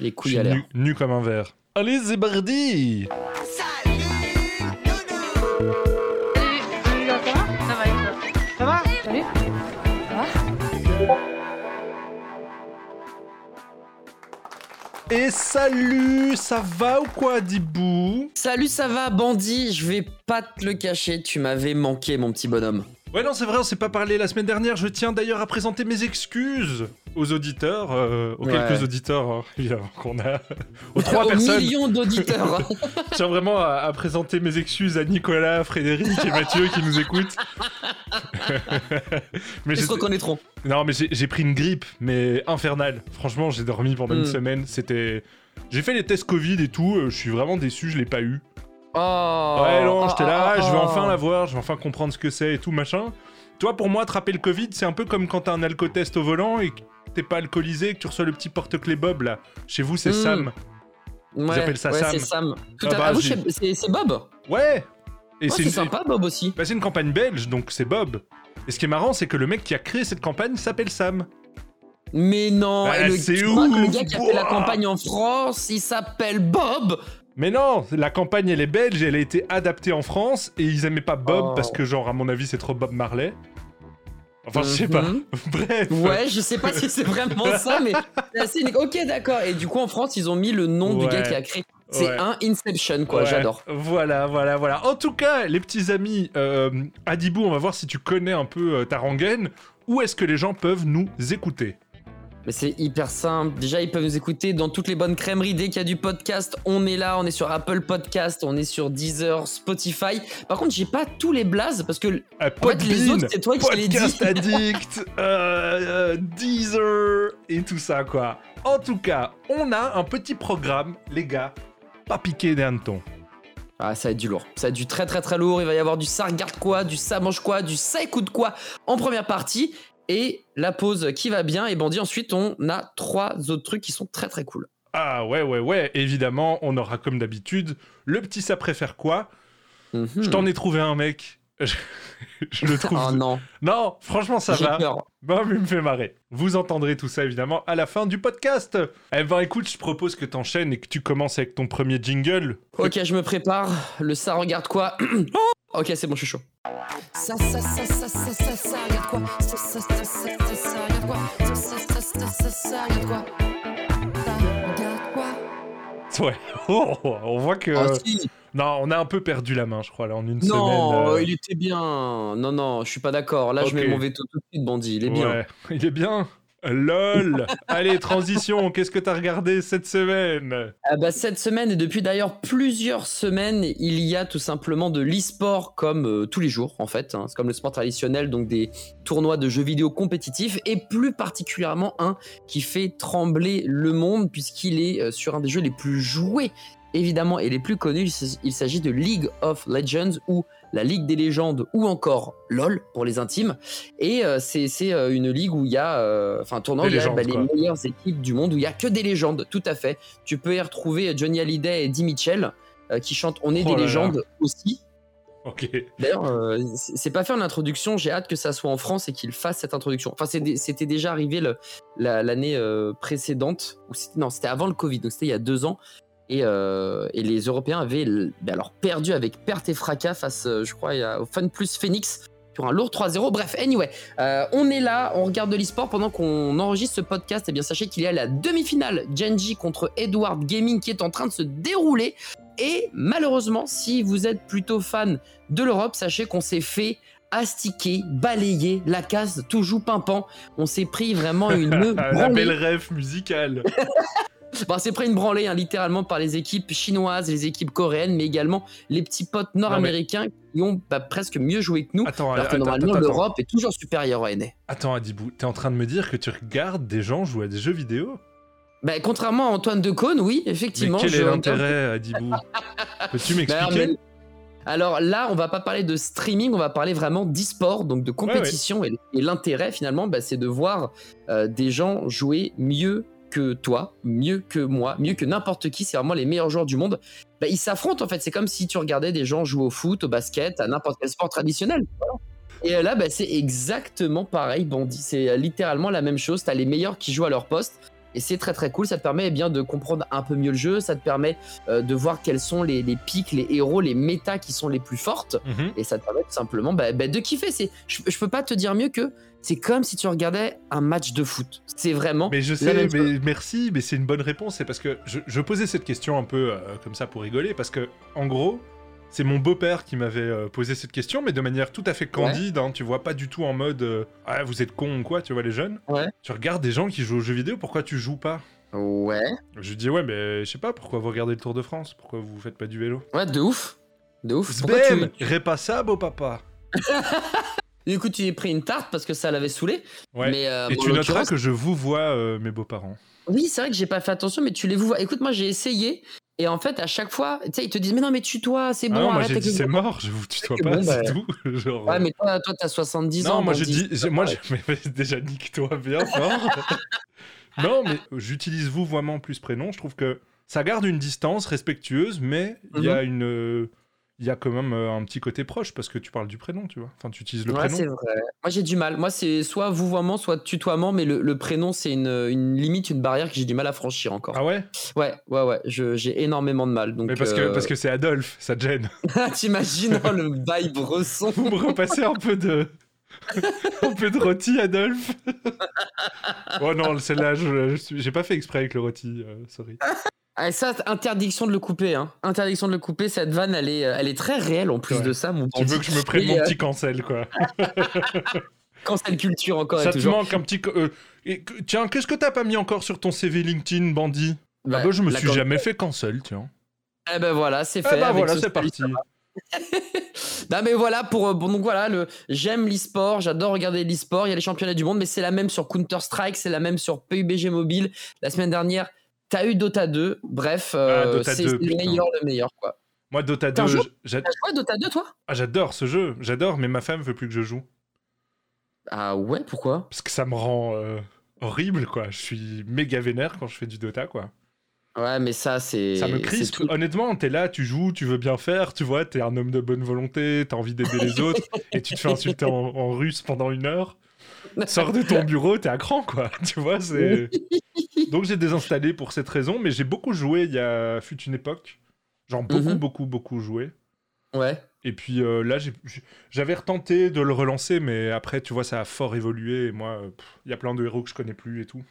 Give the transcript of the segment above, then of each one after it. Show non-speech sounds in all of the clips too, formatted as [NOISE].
Les couilles à l'air. Nu, nu comme un verre. Allez, Zébardi Salut, ça va Ça va Salut Ça va Et salut, ça va ou quoi, Dibou? Salut, ça va, bandit Je vais pas te le cacher, tu m'avais manqué, mon petit bonhomme. Ouais, non, c'est vrai, on s'est pas parlé la semaine dernière. Je tiens d'ailleurs à présenter mes excuses aux auditeurs, euh, aux Ouais. quelques auditeurs hein, [LAUGHS] qu'on a, [LAUGHS] aux trois Aux personnes. millions d'auditeurs. [LAUGHS] Je tiens vraiment à, à présenter mes excuses à Nicolas, Frédéric et Mathieu qui nous écoutent. mais Ils se reconnaîtront. non, mais j'ai pris une grippe, mais infernale. Franchement, j'ai dormi pendant une Mm. semaine. C'était. J'ai fait les tests Covid et tout. euh, Je suis vraiment déçu, je l'ai pas eu. Oh ouais, non, oh, j'étais oh, là, oh, je vais oh. enfin l'avoir, je vais enfin comprendre ce que c'est et tout machin. Toi, pour moi, attraper le Covid, c'est un peu comme quand t'as un alcotest au volant et que t'es pas alcoolisé et que tu reçois le petit porte-clés Bob là. Chez vous, c'est Mm. Sam. Ouais, appellent ça ouais, Sam. c'est Sam. Tout Ah à bah, ah, vous, c'est- Bob. Ouais Et Ouais, c'est une... sympa, Bob aussi. bah, c'est une campagne belge, donc c'est Bob. Et ce qui est marrant, c'est que le mec qui a créé cette campagne s'appelle Sam. Mais non, Bah, le, que le ouf, gars qui a fait la campagne en France, il s'appelle Bob Mais non, la campagne elle est belge, elle a été adaptée en France et ils aimaient pas Bob Oh. parce que genre à mon avis c'est trop Bob Marley. Enfin je sais pas. Mhm. [LAUGHS] Bref. Ouais, je sais pas si c'est vraiment [LAUGHS] ça, mais c'est. Ok, d'accord. Et du coup, en France, ils ont mis le nom du gars qui a créé. C'est Ouais. un Inception, quoi. Ouais, J'adore. Voilà, voilà, voilà. En tout cas, les petits amis, euh, Adibou, on va voir si tu connais un peu euh, ta rengaine. Où est-ce que les gens peuvent nous écouter? Mais c'est hyper simple. Déjà, ils peuvent nous écouter dans toutes les bonnes crèmeries. Dès qu'il y a du podcast, on est là. On est sur Apple Podcast, on est sur Deezer, Spotify. Par contre, j'ai pas tous les blazes parce que Euh, en fait, les autres, c'est toi qui les dis. Podcast [LAUGHS] Addict, euh, euh, Deezer et tout ça, quoi. En tout cas, on a un petit programme, les gars, pas piqué des hannetons. Ah, ça va être du lourd. Ça va être du très très très lourd. Il va y avoir du ça regarde quoi, du ça mange quoi, du ça écoute quoi en première partie. Et la pause qui va bien. Et bandit, ensuite, on a trois autres trucs qui sont très très cool. Ah ouais, ouais, ouais, évidemment, on aura comme d'habitude le petit ça préfère quoi? Mhm. Je t'en ai trouvé un, mec. [LAUGHS] Je, je le trouve. Oh non, Non, franchement, ça j'ai va. peur. Bon, mais il me fait marrer. Vous entendrez tout ça évidemment à la fin du podcast. Eh ben écoute, je propose que t'enchaînes et que tu commences avec ton premier jingle. Ok, je me prépare. Le ça regarde quoi? Oh [CLEARS THROAT] Ok, c'est bon, je suis chaud. Ça, ça, ça, ça, ça, ça, ça, regarde quoi Ça, ça, ça, ça, ça, ça, regarde quoi Ça, ça, ça, ça, ça, ça, regarde quoi Ça, regarde quoi Ouais. Oh, on voit que. Oh, si. Non, on a un peu perdu la main, je crois, là, en une Non, semaine. euh, il était bien. Non, non, je suis pas d'accord. Là, je mets mon veto tout de suite, bandit. Il est bien. ouais, Il est bien. LOL Allez, transition, qu'est-ce que t'as regardé cette semaine? Ah bah, cette semaine, et depuis d'ailleurs plusieurs semaines, il y a tout simplement de l'e-sport comme euh, tous les jours en fait. hein. C'est comme le sport traditionnel, donc des tournois de jeux vidéo compétitifs, et plus particulièrement un qui fait trembler le monde puisqu'il est euh, sur un des jeux les plus joués évidemment et les plus connus. Il s'agit de League of Legends ou la Ligue des légendes ou encore LOL pour les intimes. Et euh, c'est euh, une ligue où il y a, euh, enfin Des où il y a légendes, bah, les meilleures équipes du monde, où il y a que des légendes, tout à fait. Tu peux y retrouver Johnny Hallyday et Dee Mitchell euh, qui chantent On est Oh des là là. légendes aussi. Ok. D'ailleurs, euh, c'est pas fait en introduction. J'ai hâte que ça soit en France et qu'il fasse cette introduction. Enfin, c'était déjà arrivé la- l'année euh, précédente. Ou non, c'était avant le Covid. Donc c'était il y a deux ans. Et, euh, et les Européens avaient ben alors perdu avec perte et fracas face, euh, je crois, au Fun Plus Phoenix sur un lourd 3-0. Bref, anyway, euh, on est là, on regarde de l'e-sport pendant qu'on enregistre ce podcast. Et bien, sachez qu'il y a la demi-finale Genji contre Edward Gaming qui est en train de se dérouler. Et malheureusement, si vous êtes plutôt fan de l'Europe, sachez qu'on s'est fait astiquer, balayer, la case toujours pimpant. On s'est pris vraiment une [LAUGHS] la belle rêve musicale. [LAUGHS] Bon, c'est pris une branlée hein, littéralement par les équipes chinoises, les équipes coréennes, mais également les petits potes nord-américains qui ont bah, presque mieux joué que nous. Attends, alors que attends, normalement, l'Europe est toujours supérieure à NA. Attends, Adibou, t'es en train de me dire que tu regardes des gens jouer à des jeux vidéo? Bah, contrairement à Antoine Decaune, oui, effectivement. Mais quel je est l'intérêt, Adibou? [LAUGHS] Peux-tu Bah, m'expliquer? Alors là, on va pas parler de streaming, on va parler vraiment d'e-sport, donc de compétition. Et, et l'intérêt, finalement, bah, c'est de voir euh, des gens jouer mieux que toi, mieux que moi, mieux que n'importe qui. C'est vraiment les meilleurs joueurs du monde. Bah, ils s'affrontent, en fait. C'est comme si tu regardais des gens jouer au foot, au basket, à n'importe quel sport traditionnel. Et euh, là, bah, c'est exactement pareil. C'est euh, littéralement la même chose. T'as les meilleurs qui jouent à leur poste. Et c'est très très cool, ça te permet eh bien de comprendre un peu mieux le jeu, ça te permet euh, de voir quels sont les, les pics, les héros, les méta qui sont les plus fortes, Mhm. et ça te permet tout simplement bah, bah, de kiffer. C'est, je, je peux pas te dire mieux que c'est comme si tu regardais un match de foot. C'est vraiment. Mais je sais, mais merci, mais c'est une bonne réponse. C'est parce que je, je posais cette question un peu euh, comme ça pour rigoler, parce que en gros, c'est mon beau-père qui m'avait euh, posé cette question, mais de manière tout à fait candide. hein, tu vois, pas du tout en mode euh, ah vous êtes con ou quoi, tu vois les jeunes. Ouais. Tu regardes des gens qui jouent aux jeux vidéo, pourquoi tu joues pas? Ouais. Je lui dis ouais, mais je sais pas pourquoi vous regardez le Tour de France, pourquoi vous faites pas du vélo? Ouais, de ouf. De ouf. Pourquoi tu- Repassable papa. [LAUGHS] Écoute, tu as pris une tarte parce que ça l'avait saoulé. Ouais. Mais, euh, Et tu noteras que je vous vois mes beaux-parents. Oui, c'est vrai que j'ai pas fait attention, mais tu les vois. Écoute, moi j'ai essayé. Et en fait, à chaque fois, tu sais, ils te disent Mais non, mais tutoie, c'est bon, ah non, moi j'ai dit c'est mort, je vous tutoie pas, bon, c'est bah, tout. [LAUGHS] Genre, Ouais, euh, mais toi, toi t'as 70 ans. Non, moi bon, j'ai dit, j'ai- moi [LAUGHS] déjà nique-toi bien fort. [LAUGHS] non, mais j'utilise vouvoiement plus prénom. Je trouve que ça garde une distance respectueuse, mais il y Mhm. a une, euh, il y a quand même euh, un petit côté proche parce que tu parles du prénom, tu vois. Enfin, tu utilises le Ouais, c'est prénom. vrai. Moi j'ai du mal. Moi c'est soit vouvoiement, soit tutoiement, mais le, le prénom c'est une, une limite, une barrière que j'ai du mal à franchir encore. Ah ouais? Ouais, ouais, ouais. je- J'ai énormément de mal. Donc, Mais parce que euh, parce que c'est Adolphe, ça te gêne. [LAUGHS] T'imagines oh, le bail [LAUGHS] bresson Vous me repassez un peu de [LAUGHS] un peu de rôti, Adolphe. oh non, celle-là, je- je suis- j'ai pas fait exprès avec le rôti, euh, sorry. Ah, ça, interdiction de le couper. Hein. Interdiction de le couper. Cette vanne, elle est, elle est très réelle en plus Ouais. de ça. Mon Tu veux que je me prenne mon euh, petit cancel, quoi. [LAUGHS] Cancel culture encore Ça et te toujours. manque un petit. euh, et tiens, qu'est-ce que t'as pas mis encore sur ton CV LinkedIn, bandit Bah, Ah bah, je me suis jamais fait cancel, tiens. Eh ben voilà, c'est Ah fait. bah avec voilà, ce c'est parti. [LAUGHS] Non mais voilà pour euh, bon donc voilà le j'aime l'e-sport, j'adore regarder l'e-sport, il y a les championnats du monde mais c'est la même sur Counter Strike, c'est la même sur PUBG mobile. La semaine dernière, t'as eu Dota 2. Bref, euh, Ah, Dota c'est 2, c'est le meilleur le meilleur quoi. Moi, Dota T'as 2, joué j'a- T'as joué à Dota 2 toi? Ah, j'adore ce jeu, j'adore, mais ma femme veut plus que je joue. Ah ouais, pourquoi? Parce que ça me rend euh, horrible, quoi. Je suis méga vénère quand je fais du Dota, quoi. Ouais, mais ça c'est Ça me crispe. tout. Honnêtement, t'es là, tu joues, tu veux bien faire, tu vois, t'es un homme de bonne volonté, t'as envie d'aider les [LAUGHS] autres, et tu te fais insulter en, en russe pendant une heure. [LAUGHS] Sors de ton bureau, t'es à cran, quoi. [LAUGHS] Tu vois, c'est. Donc j'ai désinstallé pour cette raison, mais j'ai beaucoup joué il y a fut une époque. Genre beaucoup, Mhm. beaucoup, beaucoup joué. Ouais. Et puis euh, là, j'avais retenté de le relancer, mais après, tu vois, ça a fort évolué. Et moi, euh, il y a plein de héros que je connais plus et tout.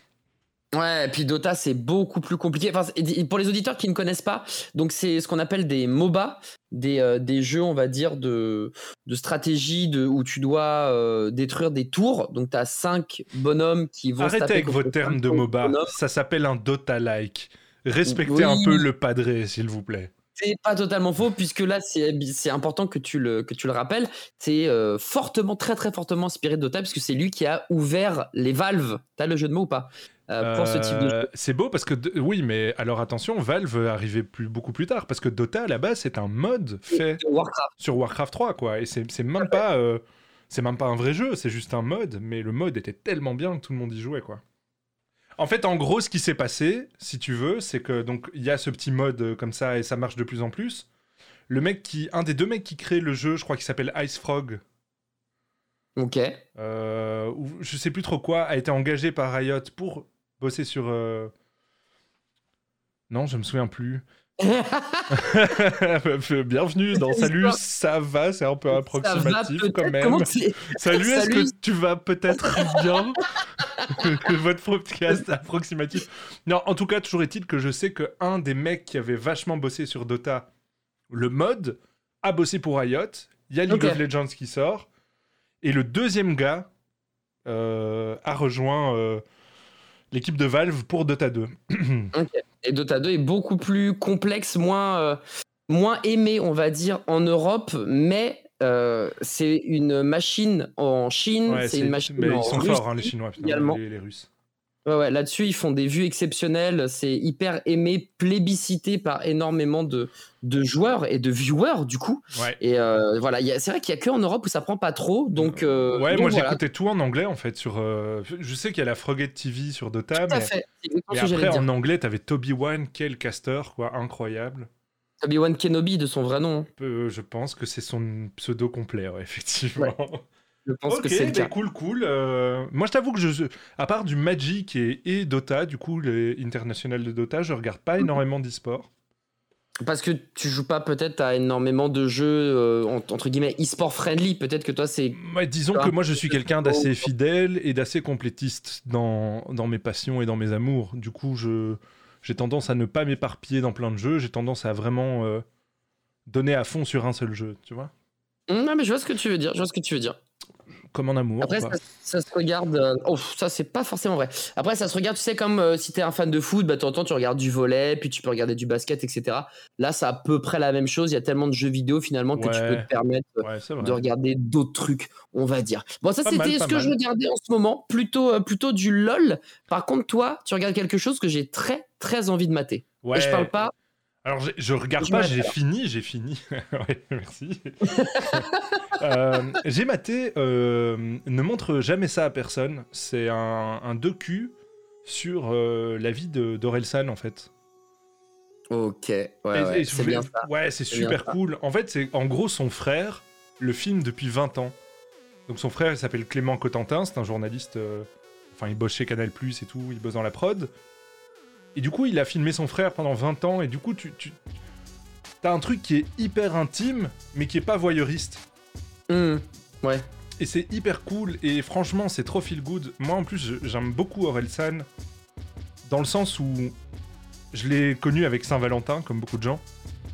Ouais, et puis Dota, c'est beaucoup plus compliqué. Enfin, pour les auditeurs qui ne connaissent pas, donc c'est ce qu'on appelle des MOBA, des, euh, des jeux, on va dire, de, de stratégie de, où tu dois euh, détruire des tours. Donc, tu as cinq bonhommes qui vont Arrêtez avec vos termes de MOBA. bonhommes. Ça s'appelle un Dota-like. Respectez Oui. un peu le padré, s'il vous plaît. C'est pas totalement faux, puisque là, c'est c'est important que tu le, que tu le rappelles. C'est euh, fortement, très très fortement inspiré de Dota, puisque c'est lui qui a ouvert les valves. T'as le jeu de mots ou pas? Euh, Pour ce type de Euh, jeu. C'est beau parce que, oui, mais alors attention, Valve arrivait plus, beaucoup plus tard. Parce que Dota, à la base, c'est un mode fait Warcraft. sur Warcraft 3, quoi. Et c'est même pas. euh, c'est même pas un vrai jeu, c'est juste un mode, mais le mode était tellement bien que tout le monde y jouait, quoi. En fait, en gros, ce qui s'est passé, si tu veux, c'est que donc il y a ce petit mode comme ça et ça marche de plus en plus. Le mec qui, un des deux mecs qui crée le jeu, je crois qu'il s'appelle Ice Frog, Ok. euh, ou je sais plus trop quoi, a été engagé par Riot pour bosser sur. euh, Non, je me souviens plus. [LAUGHS] [LAUGHS] Bienvenue dans Salut, ça va, c'est un peu approximatif quand même. Salut, est-ce que tu vas peut-être bien? [LAUGHS] Votre podcast approximatif. Non, en tout cas, toujours est-il que je sais que un des mecs qui avait vachement bossé sur Dota, le mode, a bossé pour Riot. Il y a League of Legends qui sort. Et le deuxième gars euh, a rejoint euh, l'équipe de Valve pour Dota 2. [CLEARS THROAT] Et Dota 2 est beaucoup plus complexe, moins, euh, moins aimé, on va dire, en Europe, mais euh, c'est une machine en Chine, Ouais, c'est une machine mais en ils sont Russie. forts, hein, les Chinois, les, les Russes. Ouais, ouais, Là-dessus, ils font des vues exceptionnelles, c'est hyper aimé, plébiscité par énormément de, de joueurs et de viewers, du coup. Ouais. Et euh, voilà, c'est vrai qu'il y a que en Europe où ça prend pas trop, donc... euh, ouais, donc moi voilà. j'écoutais tout en anglais en fait. Sur, euh, Je sais qu'il y a la Frogate TV sur Dota, Tout mais, fait, après en anglais, t'avais Toby One, quel caster, quoi, incroyable. Obi-Wan Kenobi de son vrai nom. Euh, je pense que c'est son pseudo complet, ouais, effectivement. [LAUGHS] Je pense ok, que c'est le bah cool, cool. Euh, moi, je t'avoue que je, à part du Magic et, et Dota, du coup, les internationales de Dota, je regarde pas énormément d'e-sport. Parce que tu joues pas peut-être à énormément de jeux euh, en- entre guillemets e-sport friendly. Peut-être que toi c'est. Ouais, disons que moi, je suis quelqu'un d'assez fidèle et d'assez complétiste dans, dans mes passions et dans mes amours. Du coup, je j'ai tendance à ne pas m'éparpiller dans plein de jeux. J'ai tendance à vraiment euh, donner à fond sur un seul jeu, tu vois Non mais je vois ce que tu veux dire. Je vois ce que tu veux dire. Comme en amour. Après ça, ça se regarde. euh, Oh ça c'est pas forcément vrai. Après ça se regarde. Tu sais comme euh, si t'es un fan de foot, bah temps tu regardes du volet, puis tu peux regarder du basket, etc. Là c'est à peu près la même chose. Il y a tellement de jeux vidéo finalement que tu peux te permettre euh, Ouais, de regarder d'autres trucs, on va dire. Bon, ça c'était ce que je regardais en ce moment, plutôt, euh, plutôt du LOL. Par contre, toi, tu regardes quelque chose que j'ai très, très envie de mater. Ouais. Et je parle pas. Alors, je regarde Je pas, j'ai fini, j'ai fini. [LAUGHS] ouais, merci. [LAUGHS] Euh, j'ai maté euh, Ne montre jamais ça à personne. C'est un, un docu sur euh, la vie de d'Orelsan, en fait. Ok, ouais, c'est bien ça. Ouais, c'est super ça. cool. En fait, c'est en gros son frère le filme depuis 20 ans. Donc son frère, il s'appelle Clément Cotentin, c'est un journaliste. euh, Enfin, il bosse chez Canal et tout, il bosse dans la prod. Et du coup, il a filmé son frère pendant 20 ans. Et du coup, tu, tu as un truc qui est hyper intime, mais qui est pas voyeuriste. Hum, ouais. Et c'est hyper cool. Et franchement, c'est trop feel good. Moi, en plus, j'aime beaucoup Orelsan. Dans le sens où je l'ai connu avec Saint-Valentin, comme beaucoup de gens.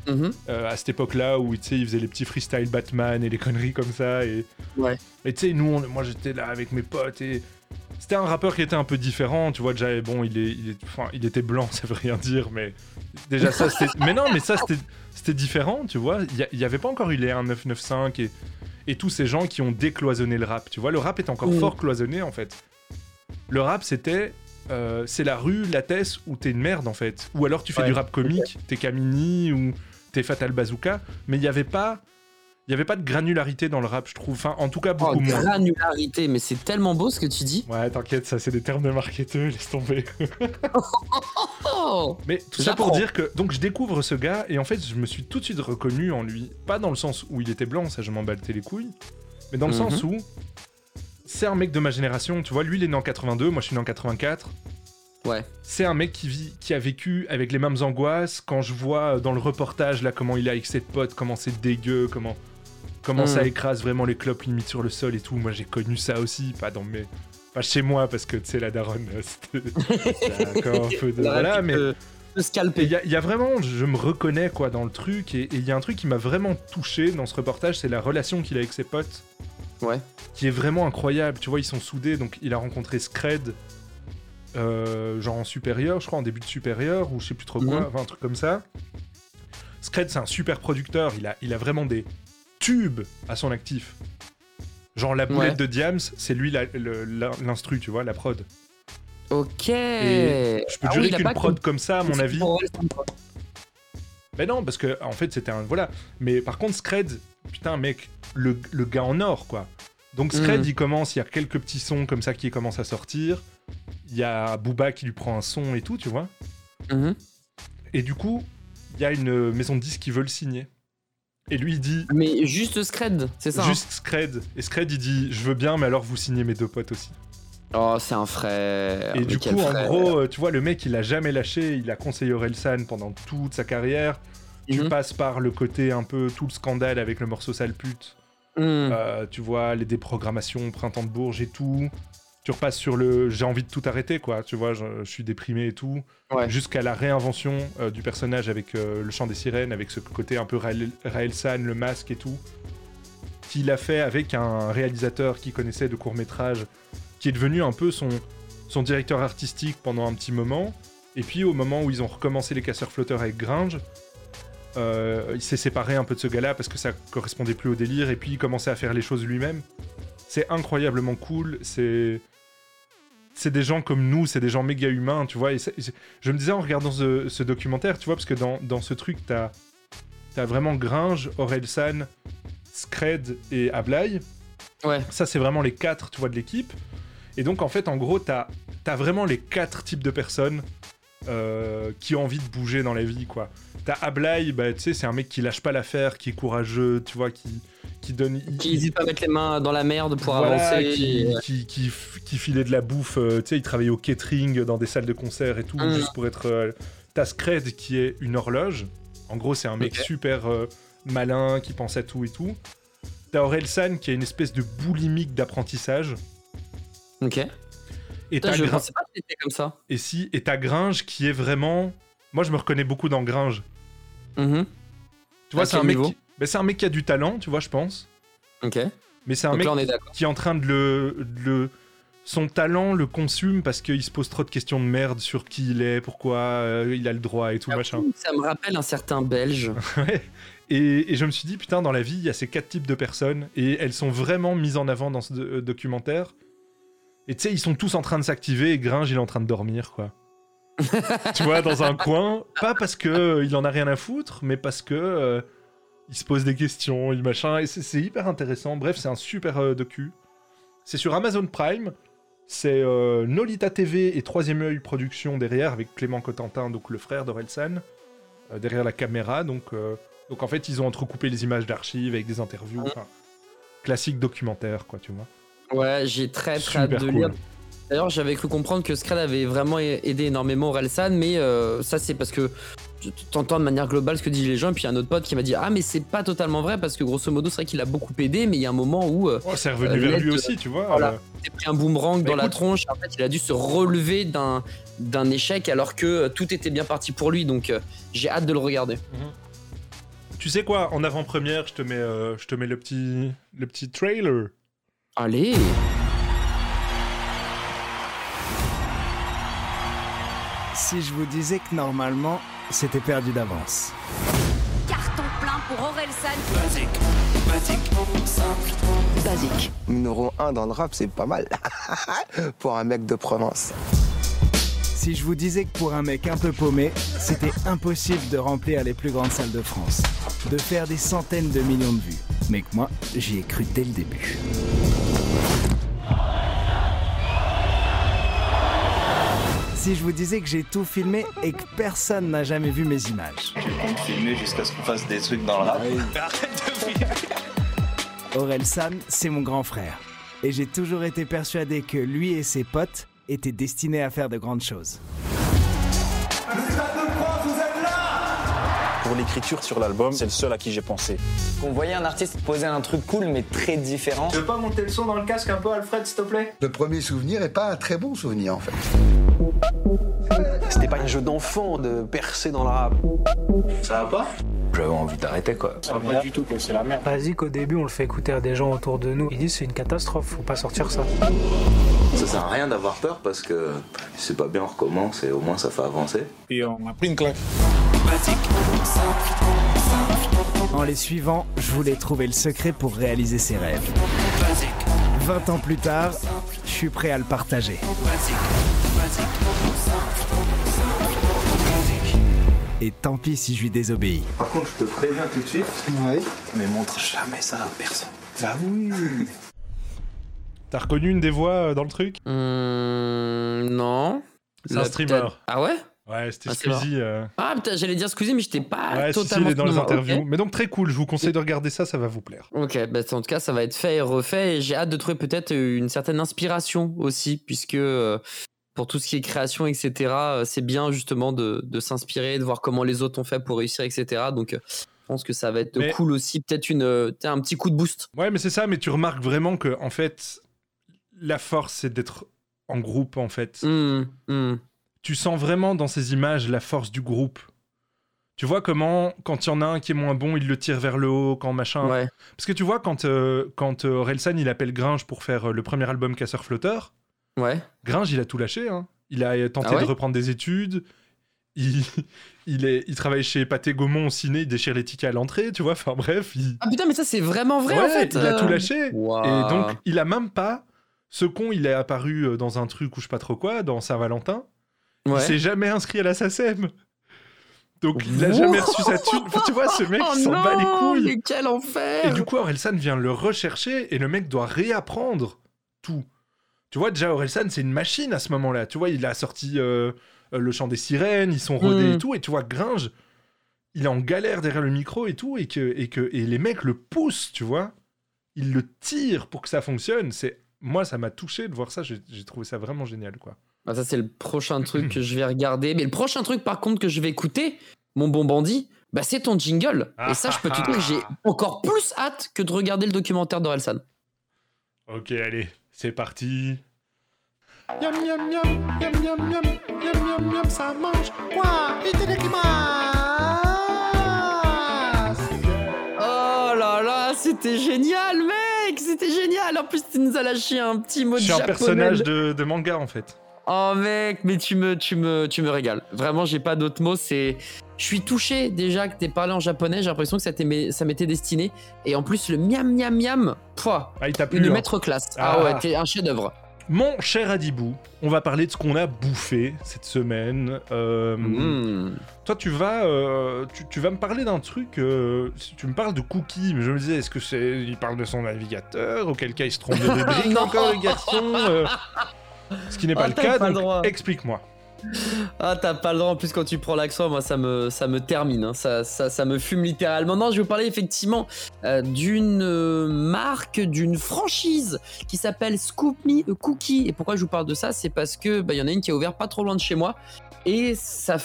Mhm. euh, à cette époque-là où tu sais, il faisait les petits freestyle Batman et les conneries comme ça. Et, Ouais. et tu sais, nous, on- moi j'étais là avec mes potes et c'était un rappeur qui était un peu différent. Tu vois, déjà, bon, il, est, il, est, enfin, il était blanc, [LAUGHS] ça veut rien dire, mais déjà ça c'était. mais non, mais ça c'était, c'était différent, tu vois. Il y a- il y avait pas encore eu les 1995 et, et tous ces gens qui ont décloisonné le rap. Tu vois, le rap est encore Mm. fort cloisonné en fait. Le rap c'était. euh, c'est la rue, la Tess, où t'es une merde en fait. Ou alors tu fais Ouais, du rap comique, t'es Camini ou t'es Fatal Bazooka, mais il n'y avait pas. Il y avait pas de granularité dans le rap, je trouve. Enfin, en tout cas, Oh, beaucoup moins. granularité, mais c'est tellement beau ce que tu dis. Ouais, t'inquiète, ça c'est des termes de marketeux, laisse tomber. Oh [LAUGHS] Mais tout ça pour dire que donc je découvre ce gars et en fait je me suis tout de suite reconnu en lui, pas dans le sens où il était blanc, ça je m'en battais les couilles, mais dans le Mhm. sens où c'est un mec de ma génération, tu vois, lui il est né en 82, moi je suis né en 84. Ouais. C'est un mec qui vit, qui a vécu avec les mêmes angoisses. Quand je vois euh, dans le reportage là comment il est avec ses potes, comment c'est dégueu, comment comment Mhm. ça écrase vraiment les clopes limite sur le sol et tout. Moi j'ai connu ça aussi, pas dans mes, pas chez moi parce que tu sais la daronne, euh, c'était encore [LAUGHS] un peu de Là, voilà, mais peux-. Il y, a- il y a vraiment, je me reconnais quoi dans le truc, et et il y a un truc qui m'a vraiment touché dans ce reportage, c'est la relation qu'il a avec ses potes, Ouais. qui est vraiment incroyable. Tu vois, ils sont soudés, donc il a rencontré Scred, euh, genre en supérieur, je crois en début de supérieur, ou je sais plus trop quoi, Mhm. enfin un truc comme ça. Scred, c'est un super producteur, il a, il a vraiment des tubes à son actif. Genre la boulette Ouais. de Diams, c'est lui l'instru, tu vois, la prod. Ok. Et Je peux Ah oui, jurer qu'une prod comme ça, à mon avis. Ben non, parce que en fait c'était un voilà. Mais par contre Scred, putain mec, le, le gars en or quoi. Donc Scred Mhm. il commence, il y a quelques petits sons comme ça qui commencent à sortir. Il y a Booba qui lui prend un son et tout, tu vois. Mhm. Et du coup, il y a une maison de disques qui veut le signer. Et lui il dit Mais juste Scred, c'est ça. hein juste Scred. Et Scred il dit je veux bien, mais alors vous signez mes deux potes aussi. Oh, c'est un frère. Et mais du coup, en gros, euh, tu vois, le mec il a jamais lâché, il a conseillé Orelsan pendant toute sa carrière. Tu Mhm. passes par le côté un peu tout le scandale avec le morceau sale pute. Mhm. Euh, tu vois, les déprogrammations, printemps de Bourges et tout. Tu repasses sur le j'ai envie de tout arrêter, quoi. Tu vois, je, je suis déprimé et tout. Ouais. Jusqu'à la réinvention euh, du personnage avec euh, le chant des sirènes, avec ce côté un peu Raël, Raël San, le masque et tout. Qu'il a fait avec un réalisateur qui connaissait de courts-métrages, qui est devenu un peu son, son directeur artistique pendant un petit moment. Et puis au moment où ils ont recommencé les casseurs flotteurs avec Gringe, euh, il s'est séparé un peu de ce gars-là parce que ça correspondait plus au délire et puis il commençait à faire les choses lui-même. C'est incroyablement cool, c'est c'est des gens comme nous, c'est des gens méga humains, tu vois. Et je- me disais en regardant ce, ce documentaire, tu vois, parce que dans, dans ce truc, t'as as vraiment Gringe, Orelsan, Scred et Ablai. Ouais. Ça, c'est vraiment les quatre, tu vois, de l'équipe. Et donc, en fait, en gros, t'as as vraiment les quatre types de personnes euh, qui ont envie de bouger dans la vie, quoi. T'as Ablai, bah, tu sais, c'est un mec qui lâche pas l'affaire, qui est courageux, tu vois, qui, qui donne. Qui hésite pas à mettre les mains dans la merde pour Voilà, avancer. qui, et- qui, qui, f- qui filait de la bouffe, euh, tu sais, il travaillait au catering dans des salles de concert et tout, Mm. juste pour être euh, Taskred, qui est une horloge. En gros, c'est un mec super euh, malin, qui pense à tout et tout. T'as Orelsan, qui a une espèce de boulimique d'apprentissage. Ok. Et Putain, je Grin- pensais pas que c'était comme ça. et si, et t'as Gringe, qui est vraiment... Moi, je me reconnais beaucoup dans Gringe. Mhm. Tu vois, c'est un, mec qui... ben, c'est un mec qui a du talent, tu vois, je pense. Ok. Mais c'est un Donc mec là, on est d'accord. qui est en train de le, de le- son talent le consume parce qu'il se pose trop de questions de merde sur qui il est, pourquoi euh, il a le droit et tout machin. Ça me rappelle un certain Belge. [LAUGHS] Ouais. Et, et je me suis dit putain dans la vie il y a ces quatre types de personnes et elles sont vraiment mises en avant dans ce do- euh, documentaire. Et tu sais ils sont tous en train de s'activer et Gringe il est en train de dormir quoi. [LAUGHS] tu vois dans un coin, pas parce que euh, il en a rien à foutre, mais parce que euh, il se pose des questions, il machin et c'est- hyper intéressant. Bref c'est un super euh, docu. C'est sur Amazon Prime. C'est euh, Nolita TV et Troisième œil Production derrière, avec Clément Cotentin, donc le frère d'Orelsan, euh, derrière la caméra. Donc, euh, donc en fait, ils ont entrecoupé les images d'archives avec des interviews. enfin, classique documentaire, quoi, tu vois. Ouais, j'ai très très hâte de cool. lire. D'ailleurs, j'avais cru comprendre que Scred avait vraiment aidé énormément Orelsan, mais euh, ça c'est parce que tu t'entends de manière globale ce que disent les gens, et puis il y a un autre pote qui m'a dit Ah, mais c'est pas totalement vrai, parce que grosso modo, c'est vrai qu'il a beaucoup aidé, mais il y a un moment où euh, Oh, c'est revenu Euh, vers lui aussi, tu vois. voilà. euh, il pris un boomerang Bah, dans la tronche, en fait, il a dû se relever d'un d'un échec alors que euh, tout était bien parti pour lui, donc euh, j'ai hâte de le regarder. Tu sais quoi, en avant-première, je te mets, euh, je te mets le petit, le petit trailer. Allez Si je vous disais que normalement, c'était perdu d'avance. Carton plein pour Orelsan. Basique. Numéro 1 dans le rap, c'est pas mal. [LAUGHS] Pour un mec de province. Si je vous disais que pour un mec un peu paumé, c'était impossible de remplir les plus grandes salles de France, de faire des centaines de millions de vues. Mais que moi, j'y ai cru dès le début. Si je vous disais que j'ai tout filmé et que personne n'a jamais vu mes images. Je compte filmer jusqu'à ce qu'on fasse des trucs dans le rap. Orelsan, [LAUGHS] c'est mon grand frère. Et j'ai toujours été persuadé que lui et ses potes étaient destinés à faire de grandes choses. Pour l'écriture sur l'album, c'est le seul à qui j'ai pensé. On voyait un artiste poser un truc cool mais très différent. Tu veux pas monter le son dans le casque un peu, Alfred, s'il te plaît? Le premier souvenir est pas un très bon souvenir en fait. C'était pas un jeu d'enfant de percer dans le rap. Ça va pas? J'avais envie d'arrêter quoi. Ça va pas du tout, que c'est la merde. Vas-y qu'au début on le fait écouter à des gens autour de nous. Ils disent c'est une catastrophe, faut pas sortir ça. Ça sert à rien d'avoir peur parce que c'est pas bien, on recommence et au moins ça fait avancer. Puis on a pris une claque. En les suivant, je voulais trouver le secret pour réaliser ses rêves. 20 ans plus tard, je suis prêt à le partager. Et tant pis si je lui désobéis. Par contre, je te préviens tout de suite. Oui. Mais montre jamais ça à personne. Ah oui. [LAUGHS] T'as reconnu une des voix euh, dans le truc? Hum, non. C'est La- un streamer. Ah ouais? Ouais, c'était Squeezie. euh, Ah putain, j'allais dire Squeezie, mais j'étais pas Ouais, si, si, totalement il est dans les interviews. Mais donc très cool, je vous conseille de regarder ça, ça va vous plaire. Ok, bah, en tout cas, ça va être fait et refait. Et j'ai hâte de trouver peut-être une certaine inspiration aussi, puisque euh, pour tout ce qui est création, etc., euh, c'est bien justement de, de s'inspirer, de voir comment les autres ont fait pour réussir, etc. Donc, euh, je pense que ça va être Mais- cool aussi. Peut-être une, euh, un petit coup de boost. Ouais, mais c'est ça, mais tu remarques vraiment que, en fait, la force, c'est d'être en groupe, en fait. Hum, hum. Tu sens vraiment dans ces images la force du groupe. Tu vois comment, quand il y en a un qui est moins bon, il le tire vers le haut, quand machin. Ouais. Parce que tu vois, quand, euh, quand euh, Orelsan, il appelle Gringe pour faire euh, le premier album Casseur Flotteur, Ouais. Gringe, il a tout lâché. hein. Il a euh, tenté Ah ouais de reprendre des études. Il, [LAUGHS] il, est, il travaille chez Pathé Gaumont au ciné, il déchire les tickets à l'entrée, tu vois. Enfin bref, il, Ah putain, mais ça, c'est vraiment vrai Ouais, en fait. il a euh. tout lâché. Et donc, il a même pas. Ce con, il est apparu dans un truc ou je sais pas trop quoi, dans Saint-Valentin. Il Ouais. s'est jamais inscrit à la SACEM. Donc, il a Wow. jamais reçu sa thune. Enfin, tu vois, ce mec, Oh il s'en bat les couilles. Mais quel enfer Et du coup, Orelsan vient le rechercher et le mec doit réapprendre tout. Tu vois, déjà, Orelsan, c'est une machine à ce moment-là. Tu vois, il a sorti euh, euh, le chant des sirènes, ils sont rodés Mm. et tout. Et tu vois, Gringe, il est en galère derrière le micro et tout. Et, que, et, que, et les mecs le poussent, tu vois. il le tire pour que ça fonctionne. C'est moi, ça m'a touché de voir ça. J'ai trouvé ça vraiment génial, quoi. Ah, ça, c'est le prochain truc [LAUGHS] que je vais regarder. Mais le prochain truc, par contre, que je vais écouter, mon bon bandit, bah, c'est ton jingle. Et ça, je peux te dire que j'ai encore plus hâte que de regarder le documentaire d'Orelsan. Ok, allez, c'est parti. Miam miam miam, miam miam miam, miam miam miam, ça mange. Quoi? Oh là là, c'était génial, mec C'était génial En plus, tu nous as lâché un petit mot Je de suis un japonais. personnage de, de manga en fait. Oh mec, mais tu me, tu me, tu me régales. Vraiment, j'ai pas d'autres mots. C'est, je suis touché déjà que t'aies parlé en japonais. J'ai l'impression que ça ça m'était destiné. Et en plus, le miam miam miam, pouah, Ah, il t'a plu. une hein. maître classe. Ah, Ah. ouais, t'es un chef-d'œuvre. Mon cher Adibou, on va parler de ce qu'on a bouffé cette semaine. Euh, Mmh. Toi, tu vas, euh, tu, tu vas me parler d'un truc. euh, si tu me parles de cookies, mais je me disais, est-ce que c'est, il parle de son navigateur Auquel cas, il se trompe de [LAUGHS] rubrique encore, le garçon Ce qui n'est pas Ah, le cas. pas le donc explique-moi. Ah, t'as pas le droit. En plus, quand tu prends l'accent, moi, ça me, ça me termine. hein. Ça, ça, ça me fume littéralement. Non, je vais vous parler effectivement euh, d'une euh, marque, d'une franchise qui s'appelle Scoop Me a Cookie. Et pourquoi je vous parle de ça? C'est parce que bah, y en a une qui est ouverte pas trop loin de chez moi et ça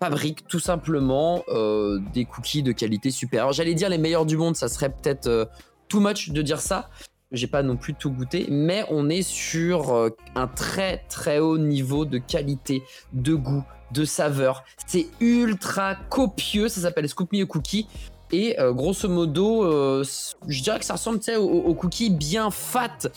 fabrique tout simplement euh, des cookies de qualité supérieure. J'allais dire les meilleurs du monde, ça serait peut-être too much de dire ça. J'ai pas non plus tout goûté, mais on est sur euh, un très très haut niveau de qualité, de goût, de saveur. C'est ultra copieux, ça s'appelle Scoop Me a Cookie. Et euh, grosso modo, euh, je dirais que ça ressemble tu aux, aux cookies bien fat,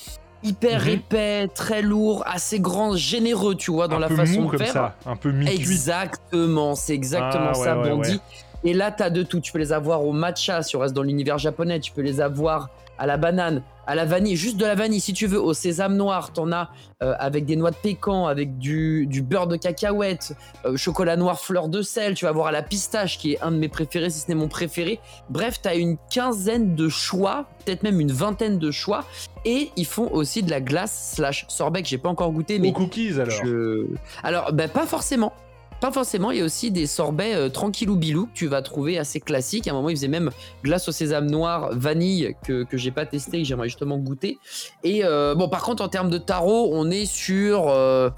hyper Mhm. épais, très lourd, assez grand, généreux, tu vois, dans un la peu façon mou de comme faire. ça, un peu mi-cuit. Exactement, c'est exactement Ah, ça, ouais, Bandit. ouais. Et là, t'as de tout. Tu peux les avoir au matcha si on reste dans l'univers japonais. Tu peux les avoir à la banane, à la vanille, juste de la vanille si tu veux. Au sésame noir, t'en as euh, avec des noix de pécan, avec du, du beurre de cacahuète, euh, chocolat noir, fleur de sel. Tu vas avoir à la pistache qui est un de mes préférés, si ce n'est mon préféré. Bref, t'as une quinzaine de choix, peut-être même une vingtaine de choix. Et ils font aussi de la glace slash sorbet que j'ai pas encore goûté. Mais Aux cookies alors. je- Alors, bah, pas forcément. Pas forcément, il y a aussi des sorbets euh, tranquillou bilou que tu vas trouver assez classiques. À un moment, ils faisaient même glace au sésame noir, vanille, que, que j'ai pas testé, que j'aimerais justement goûter. Et euh, bon, par contre, en termes de tarot, on est sur euh,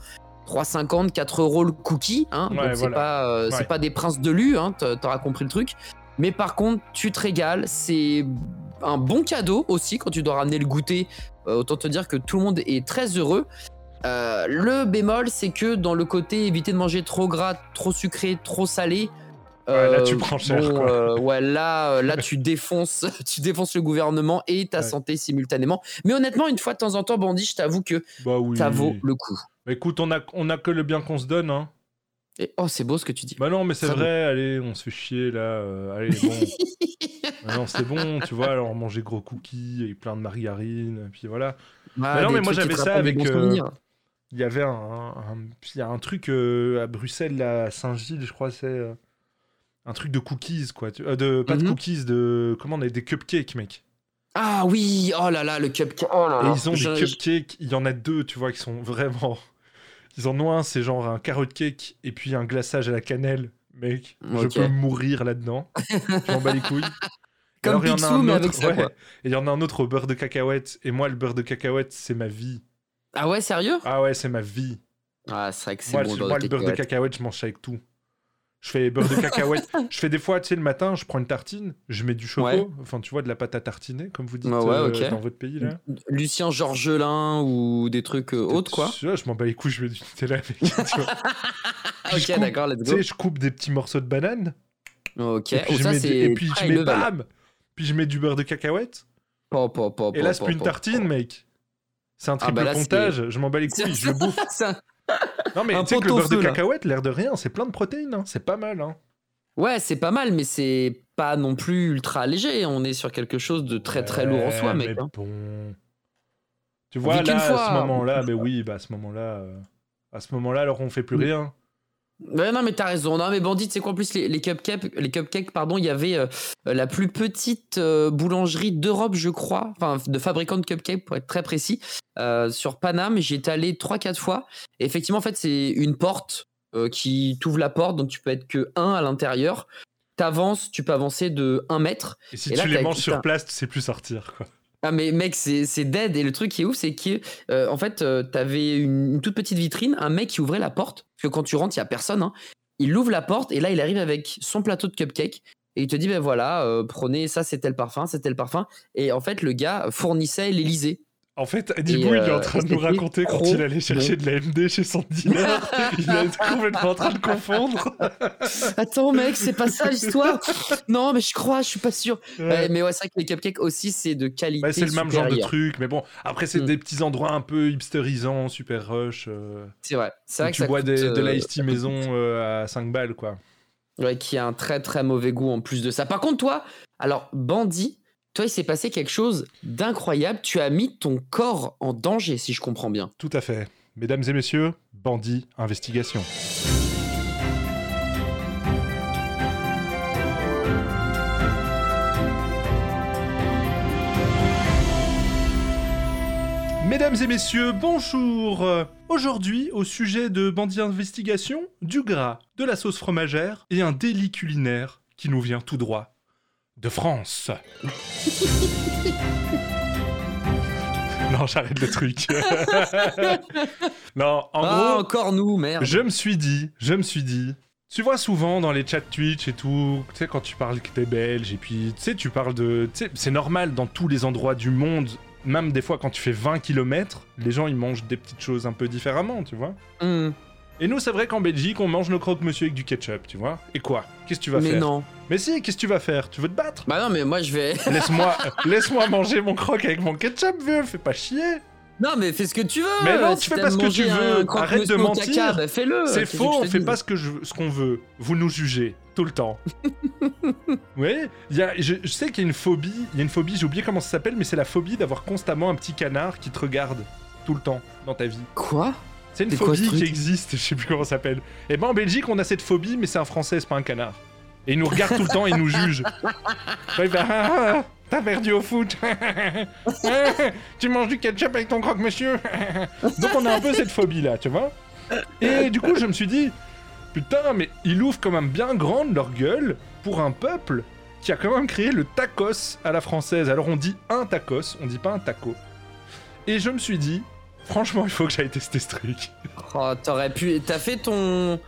3,50, 4 euros le cookie. Hein, Ouais, donc, c'est voilà. pas, euh, Ouais. pas des princes de lu, hein, t'a- t'auras compris le truc. Mais par contre, tu te régales. C'est un bon cadeau aussi quand tu dois ramener le goûter. Euh, autant te dire que tout le monde est très heureux. Euh, le bémol, c'est que dans le côté éviter de manger trop gras, trop sucré, trop salé. Ouais, là, euh, tu prends cher, bon, quoi. euh, ouais, là, euh, là, [LAUGHS] tu défonces, [LAUGHS] tu défonces le gouvernement et ta Ouais. santé simultanément. Mais honnêtement, une fois de temps en temps, Bandit, je t'avoue que Bah oui. ça vaut le coup. Bah écoute, on a, on a que le bien qu'on se donne, hein. Et, oh, c'est beau ce que tu dis. Bah non, mais c'est vrai, allez, on se fait chier là. euh, allez, bon. [LAUGHS] Bah non, c'est bon, tu vois, alors manger gros cookies et plein de margarine, et puis voilà. Ah, mais non, mais moi j'avais ça avec. euh. Il y avait un, un- il y a un truc euh, à Bruxelles, là, à Saint-Gilles, je crois, c'est euh, un truc de cookies, quoi. tu- euh, de, pas de Mhm. cookies, de. Comment on a des cupcakes, mec. Ah oui, oh là là, le cupcake. Oh là Et là. ils ont Je- des cupcakes, il y en a deux, tu vois, qui sont vraiment. Ils en ont un, c'est genre un carrot cake et puis un glaçage à la cannelle. Mec, je peux mourir là-dedans. je m'en bats les couilles. [LAUGHS] Comme alors, il y en a Picsou, un mais autre- avec ça, ouais. quoi. Et il y en a un autre au beurre de cacahuète. Et moi, le beurre de cacahuète, c'est ma vie. Ah ouais, sérieux? Ah ouais, c'est ma vie. Ah, c'est vrai que c'est Moi, bon le, moi, de le beurre de cacahuète. je mange ça avec tout. Je fais beurre de [LAUGHS] cacahuète. je fais des fois, tu sais, le matin, je prends une tartine, je mets du choco. Ouais. Enfin, tu vois, de la pâte à tartiner, comme vous dites Ah ouais, euh, dans votre pays, là. Lucien Georgelin ou des trucs euh, autres, quoi. Tu je m'en bats les couilles, je mets du Nutella avec. tu vois. [LAUGHS] Ok, d'accord, let's Tu go. sais, je coupe des petits morceaux de banane. Ok, Et puis, ou je ça mets, du- et puis je mets level. bam Puis je mets du beurre de cacahuète. Et là, c'est plus une tartine, mec. C'est un Ah triple bah là, c'est- comptage. Je m'en bats les couilles, je le bouffe. [LAUGHS] Un- Non, mais tu sais que le beurre de cacahuète, l'air de rien, c'est plein de protéines. hein. C'est pas mal. Hein. Ouais, c'est pas mal, mais c'est pas non plus ultra léger. On est sur quelque chose de très très lourd en soi, mec. mais hein. bon. Tu vois, là, à ce moment-là, mais oui, bah, à ce moment-là, euh, à ce moment-là, alors on fait plus Oui. rien. Ouais, non, mais t'as raison. Non, mais bandit, c'est quoi en plus les, les cupcakes, les cupcakes, pardon, il y avait euh, la plus petite euh, boulangerie d'Europe, je crois, enfin de fabricant de cupcakes pour être très précis, euh, sur Paname. J'y étais allé 3-4 fois. Et effectivement, en fait, c'est une porte qui t'ouvre la porte, donc tu peux être que 1 à l'intérieur. T'avances, tu peux avancer de 1 mètre. Et si Et là, tu les manges sur place, tu sais plus sortir, quoi. Ah mais mec, c'est dead. Et le truc qui est ouf, c'est que euh, en fait, euh, t'avais une, toute petite vitrine, un mec qui ouvrait la porte. Parce que quand tu rentres, il y a personne. hein. Il ouvre la porte et là, il arrive avec son plateau de cupcake. Et il te dit, ben voilà, euh, prenez ça, c'est tel parfum, c'est tel parfum. Et en fait, le gars fournissait l'Elysée. En fait, Adibou, il est en euh, train de nous raconter quand il allait chercher de la MD chez son dealer. [LAUGHS] il est complètement en train de confondre. Attends, mec, c'est pas ça l'histoire. [LAUGHS] non, mais je crois, je suis pas sûr. Ouais. Ouais, mais ouais, c'est vrai que les cupcakes aussi, c'est de qualité. Bah, c'est le même genre de truc, mais bon, après, c'est Mm. des petits endroits un peu hipsterisants, super rush. euh, C'est vrai. C'est vrai que tu ça bois coûte, des- de euh, l'ice tea maison euh, à 5 balles, quoi. Ouais, qui a un très très mauvais goût en plus de ça. Par contre, toi, alors, Bandit, toi, il s'est passé quelque chose d'incroyable. Tu as mis ton corps en danger, si je comprends bien. Tout à fait. Mesdames et messieurs, bandit, investigation. Mesdames et messieurs, bonjour Aujourd'hui, au sujet de Bandit Investigation, du gras, de la sauce fromagère et un délit culinaire qui nous vient tout droit de France. [LAUGHS] non, j'arrête le truc. [LAUGHS] non, en ah, gros, encore nous, merde. je me suis dit, je me suis dit, tu vois souvent dans les chats Twitch et tout, tu sais quand tu parles que t'es belge et puis tu sais tu parles de, c'est normal dans tous les endroits du monde, même des fois quand tu fais 20 km, les gens ils mangent des petites choses un peu différemment, tu vois. Hmm. Et nous c'est vrai qu'en Belgique on mange nos croque-monsieur avec du ketchup, tu vois. Et quoi? Qu'est-ce que tu vas Mais faire? non. Mais si, qu'est-ce que tu vas faire? Tu veux te battre? Bah non, mais moi, je vais. [LAUGHS] Laisse-moi, laisse-moi manger mon croque avec mon ketchup, vieux, fais pas chier. non, mais fais ce que tu veux. Mais non, Si tu fais pas ce que tu veux. Arrête de mentir. bah fais-le. C'est faux, on fait pas ce que je, ce qu'on veut. Vous nous jugez tout le temps. [LAUGHS] oui, y a, je, je sais qu'il y a une phobie. Il y a une phobie. J'ai oublié comment ça s'appelle, mais c'est la phobie d'avoir constamment un petit canard qui te regarde tout le temps dans ta vie. Quoi? C'est une phobie qui existe. Je sais plus comment ça s'appelle. Et ben en Belgique, on a cette phobie, mais c'est un Français, c'est pas un canard. Et il nous regarde tout le temps et il nous juge. [LAUGHS] Ouais, ah, ah, T'as perdu au foot. [LAUGHS] tu manges du ketchup avec ton croque-monsieur. [LAUGHS] Donc on a un peu cette phobie là, tu vois. Et du coup, je me suis dit, putain, mais ils ouvrent quand même bien grande leur gueule pour un peuple qui a quand même créé le tacos à la française. Alors on dit un tacos, on dit pas un taco. Et je me suis dit, franchement, il faut que j'aille tester ce truc. Oh, t'aurais pu. T'as fait ton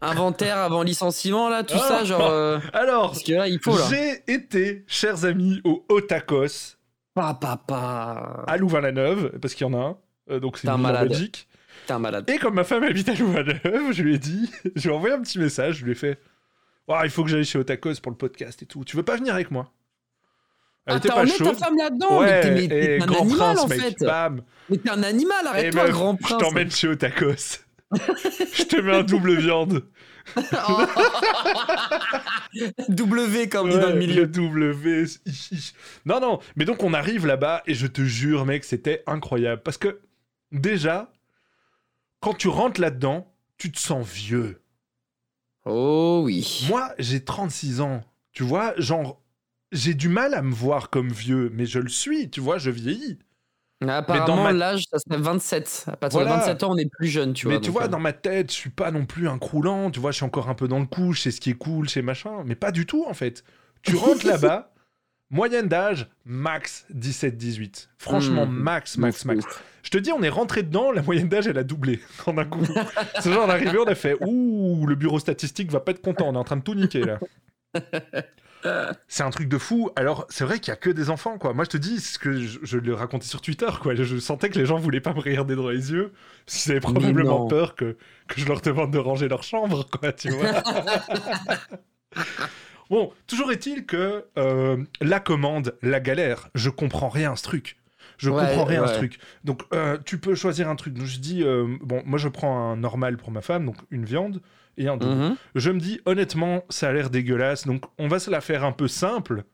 inventaire avant licenciement, là, tout Ah. ça, genre. euh, [LAUGHS] Alors, Parce que là, il faut, là. j'ai été, chers amis, au haut tacos Pa, à Louvain-la-Neuve, parce qu'il y en a un. Euh, donc c'est T'es un une malade. Belgique. T'es un malade. Et comme ma femme habite à Louvain-la-Neuve, je lui ai dit, [LAUGHS] je lui ai envoyé un petit message, je lui ai fait Ouah, il faut que j'aille chez Otakos pour le podcast et tout. Tu veux pas venir avec moi? Elle Ah, t'as emmené ta femme là-dedans Ouais, Mais t'es- un grand animal, prince, en fait. Bam. Mais t'es un animal, Et arrête-toi, grand je prince. t'emmène chez Otakos. [LAUGHS] je te mets un double viande. [LAUGHS] W, comme on dit dans le Ouais, milieu. W. Non, non. Mais donc, on arrive là-bas et je te jure, mec, c'était incroyable. Parce que, déjà, quand tu rentres là-dedans, tu te sens vieux. Oh oui. Moi, j'ai 36 ans. Tu vois, genre, j'ai du mal à me voir comme vieux, mais je le suis. Tu vois, je vieillis. Apparemment, ma- l'âge, ça serait 27. À partir Voilà. de 27 ans, on est plus jeune, tu vois. mais tu vois, euh, dans ma tête, je suis pas non plus un croulant. Tu vois, je suis encore un peu dans le coup. Je sais ce qui est cool, chez machin. Mais pas du tout, en fait. Tu [LAUGHS] rentres là-bas, moyenne d'âge, max 17-18. Franchement, Mm. max, max, max. Je te dis, on est rentré dedans, la moyenne d'âge, elle a doublé [LAUGHS] en un coup. [LAUGHS] C'est genre, on est arrivé, on a fait Ouh, le bureau statistique va pas être content, on est en train de tout niquer là. C'est un truc de fou. Alors, c'est vrai qu'il y a que des enfants, quoi. Moi, je te dis, ce que je, je le racontais sur Twitter, quoi. Je sentais que les gens voulaient pas me regarder dans les yeux, parce qu'ils avaient probablement peur que, que je leur demande de ranger leur chambre, quoi, tu vois. [LAUGHS] bon, toujours est-il que euh, la commande, la galère, je comprends rien à ce truc. Je Ouais, comprends rien à ce truc. Donc, euh, tu peux choisir un truc. Donc, je dis, euh, bon, moi, je prends un normal pour ma femme, donc une viande et un double. Mhm. Je me dis, honnêtement, ça a l'air dégueulasse, donc on va se la faire un peu simple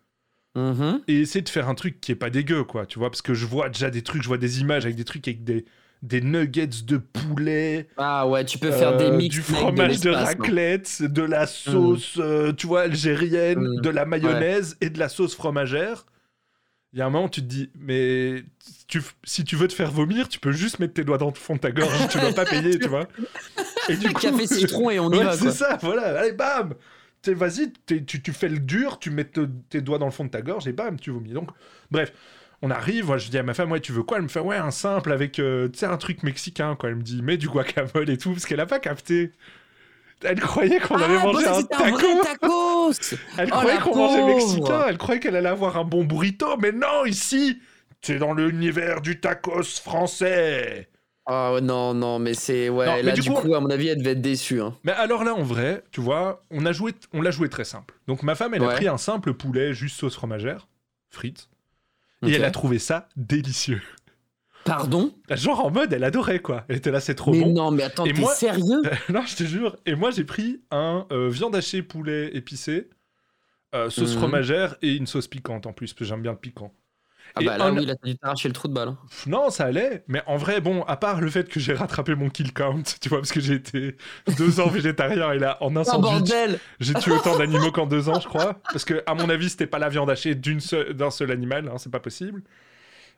Mhm. et essayer de faire un truc qui est pas dégueu, quoi, tu vois, parce que je vois déjà des trucs, je vois des images avec des trucs avec des, des nuggets de poulet, Ah ouais, tu peux faire des euh, mix. du fromage de, raclette, de la sauce, euh, tu vois, algérienne, Mm. de la mayonnaise et de la sauce fromagère. Il y a un moment, tu te dis, mais tu- si tu veux te faire vomir, tu peux juste mettre tes doigts dans le fond de ta gorge, tu dois pas payer, tu vois. [LAUGHS] Et du Café citron et on y Ouais, va, C'est ça, voilà, allez, bam T'es- Vas-y, t'es- tu, tu fais le dur, tu mets te- tes doigts dans le fond de ta gorge et bam, tu vomis. Donc, bref, On arrive, moi je dis à ma femme, ouais, tu veux quoi? Elle me fait, ouais, un simple avec, euh, tu sais, un truc mexicain, quoi. Elle me dit, mets du guacamole et tout, parce qu'elle a pas capté. Elle croyait qu'on allait Ah, manger bah, un c'était un vrai taco. tacos [LAUGHS] Elle Oh, croyait la qu'on mangeait mexicain. Elle croyait qu'elle allait avoir un bon burrito. Mais non, ici, c'est dans l'univers du tacos français. Ah ouais, non, non, mais c'est... Ouais, Non, là, du du coup- coup, à mon avis, elle devait être déçue. Hein. Mais alors là, en vrai, tu vois, on a joué, on l'a joué très simple. Donc ma femme, elle a pris un simple poulet, juste sauce fromagère, frites, et elle a trouvé ça délicieux. Pardon? Genre en mode, elle adorait quoi. Elle était là, c'est trop Mais bon. non, mais attends, t'es moi- sérieux? [LAUGHS] Non, je te jure. Et moi, j'ai pris un euh, viande hachée poulet épicé, euh, sauce Mhm. fromagère et une sauce piquante en plus, parce que j'aime bien le piquant. Ah Et bah là, un- oui, là, t'as dû t'arracher le trou de balle. hein. Non, ça allait. Mais en vrai, bon, à part le fait que j'ai rattrapé mon kill count, [LAUGHS] tu vois, parce que j'ai été deux ans végétarien et là, en un Oh, sandwich, bordel j'ai tué autant d'animaux [LAUGHS] qu'en deux ans, je crois. Parce que, à mon avis, c'était pas la viande hachée d'un seul animal, hein, c'est pas possible.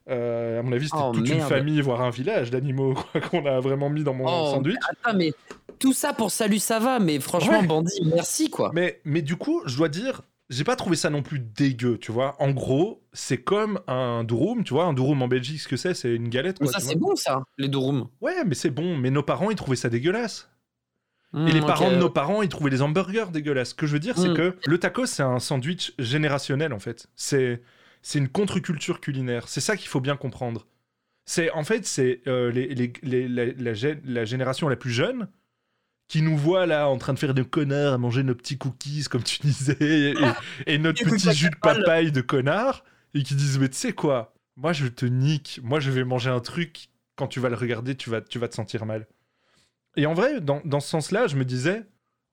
Euh, à mon avis, c'était Oh, toute une famille, voire un village d'animaux quoi, [LAUGHS] qu'on a vraiment mis dans mon Oh, sandwich. Attends, mais tout ça pour salut, ça va, mais franchement, Ouais. Bandit, merci, quoi. Mais, mais du coup, je dois dire, j'ai pas trouvé ça non plus dégueu, tu vois. En gros, c'est comme un durum, tu vois. Un durum en Belgique, ce que c'est, c'est une galette. Mais Quoi, ça, c'est bon, ça, les durum. Ouais, mais c'est bon. Mais nos parents, ils trouvaient ça dégueulasse. Hmm, Et les parents de nos parents, ils trouvaient les hamburgers dégueulasses. Ce que je veux dire, c'est Mm. que le taco, c'est un sandwich générationnel, en fait. C'est c'est une contre-culture culinaire. C'est ça qu'il faut bien comprendre. C'est En fait, c'est euh, les, les- les- la, la gé- la génération la plus jeune qui nous voit là en train de faire des connards à manger nos petits cookies, comme tu disais, et, et [LAUGHS] notre petit jus de papaye de connard, et qui disent, mais tu sais quoi, moi je te nique, moi je vais manger un truc, quand tu vas le regarder, tu vas, tu vas te sentir mal. Et en vrai, dans, dans ce sens-là, je me disais,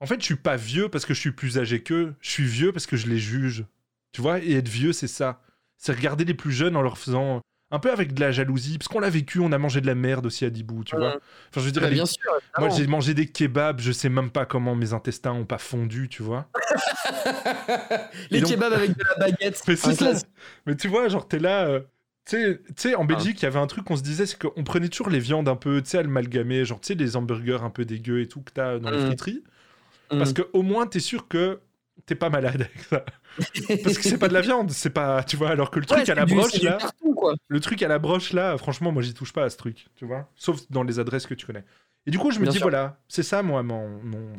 en fait, je suis pas vieux parce que je suis plus âgé qu'eux, je suis vieux parce que je les juge. Tu vois, et être vieux, c'est ça. C'est regarder les plus jeunes en leur faisant un peu avec de la jalousie, parce qu'on l'a vécu, on a mangé de la merde aussi à Dibou, tu vois. Enfin, je veux dire, Bah, les- bien sûr, moi j'ai mangé des kebabs, je sais même pas comment mes intestins ont pas fondu, tu vois. [LAUGHS] les donc- kebabs avec de la baguette. [LAUGHS] Mais classique. Mais tu vois, genre, t'es là. euh, Tu sais- sais, Ah. en Belgique, il y avait un truc qu'on se disait, c'est qu'on prenait toujours les viandes un peu, tu sais, amalgamées, genre, tu sais, les hamburgers un peu dégueux et tout que t'as dans les Mm. friteries. Mm. Parce que au moins, t'es sûr que t'es pas malade avec ça. Parce que c'est pas de la viande, c'est pas, tu vois, alors que le truc à la du- broche là, carton, quoi. le truc à la broche là, franchement, moi j'y touche pas à ce truc, tu vois, sauf dans les adresses que tu connais. Et du coup, je me Bien dis sûr. voilà, c'est ça moi mon, mon-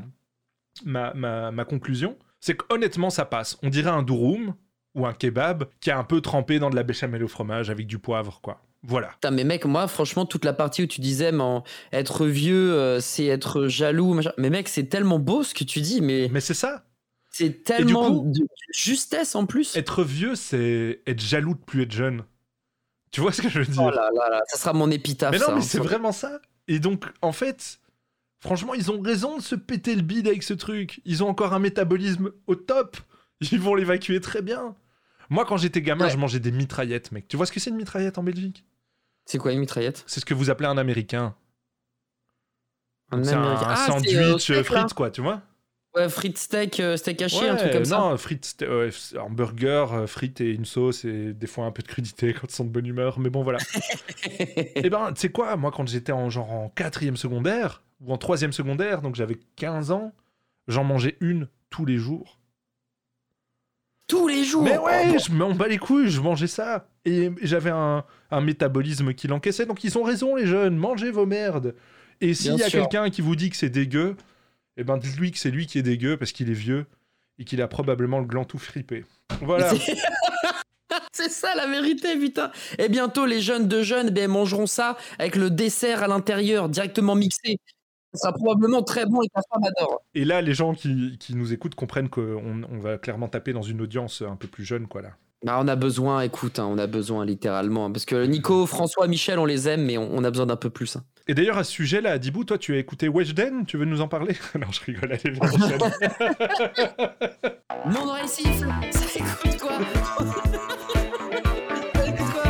ma, ma, ma conclusion, c'est qu'honnêtement ça passe. On dirait un durum ou un kebab qui a un peu trempé dans de la béchamel au fromage avec du poivre, quoi. Voilà. Putain, mais mec, moi, franchement, toute la partie où tu disais, mais en- être vieux, euh, c'est être jaloux, machin. Mais mec, c'est tellement beau ce que tu dis, mais. Mais c'est ça. C'est tellement coup- de justesse en plus. Être vieux, c'est être jaloux de plus être jeune. Tu vois ce que je veux dire? Oh là là là, ça sera mon épitaphe. Mais non, ça, mais hein. c'est vraiment ça. Et donc, en fait, franchement, ils ont raison de se péter le bide avec ce truc. Ils ont encore un métabolisme au top. Ils vont l'évacuer très bien. Moi, quand j'étais gamin, Ouais. je mangeais des mitraillettes, mec. Tu vois ce que c'est une mitraillette en Belgique? C'est quoi une mitraillette? C'est ce que vous appelez un américain. Un Américain. un Ah, sandwich euh, euh, quoi, tu vois? Ouais, frites steak, euh, steak haché, un truc comme ça. non, frites, euh, hamburger, euh, frites et une sauce et des fois un peu de crudité quand ils sont de bonne humeur, mais bon voilà. [LAUGHS] et ben, tu sais quoi, moi quand j'étais en genre en quatrième secondaire ou en troisième secondaire, donc j'avais 15 ans, j'en mangeais une tous les jours. Tous les jours? Mais ouais, Oh, je m'en bats les couilles, je mangeais ça. Et j'avais un, un métabolisme qui l'encaissait, donc ils ont raison les jeunes, mangez vos merdes. Et s'il y a quelqu'un qui vous dit que c'est dégueu, eh ben dites-lui que c'est lui qui est dégueu parce qu'il est vieux et qu'il a probablement le gland tout fripé. Voilà. [LAUGHS] C'est- ça la vérité, putain. Et bientôt, les jeunes de jeunes ben, mangeront ça avec le dessert à l'intérieur, directement mixé. Ça sera probablement très bon et ta femme adore. Et là, les gens qui, qui nous écoutent comprennent qu'on on va clairement taper dans une audience un peu plus jeune, quoi, là. Bah, on a besoin, écoute, hein, on a besoin littéralement. hein, Parce que Nico, François, Michel, on les aime, mais on, on a besoin d'un peu plus. hein. Et d'ailleurs, à ce sujet-là, Dibou, toi, tu as écouté Weshden Tu veux nous en parler? [LAUGHS] Non, je rigole, allez, viens. [LAUGHS] Mon oreille siffle, ça écoute quoi Ça écoute quoi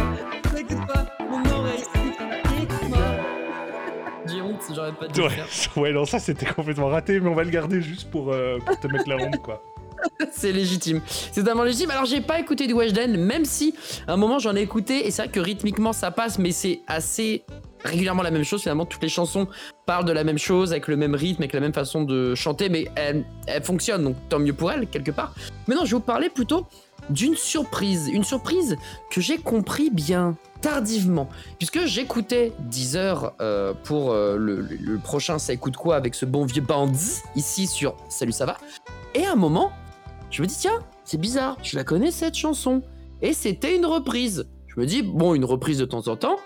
Ça écoute quoi Mon oreille siffle, écoute-moi. J'ai honte, j'arrête pas de le ouais, faire. [LAUGHS] ouais, non, ça, c'était complètement raté, mais on va le garder juste pour, euh, pour te mettre la honte, quoi. C'est légitime. C'est totalement légitime. Alors, j'ai pas écouté du Weshden, même si à un moment j'en ai écouté, et c'est vrai que rythmiquement ça passe, mais c'est assez régulièrement la même chose. Finalement, toutes les chansons parlent de la même chose, avec le même rythme, avec la même façon de chanter, mais elles, fonctionnent, donc tant mieux pour elles, quelque part. Mais non, je vais vous parler plutôt d'une surprise. Une surprise que j'ai compris bien tardivement. Puisque j'écoutais 10 heures euh, pour euh, le, prochain Ça écoute quoi avec ce bon vieux bandit ici sur Salut ça va. Et à un moment, je me dis tiens, c'est bizarre, je la connais cette chanson. Et c'était une reprise. Je me dis bon, une reprise de temps en temps.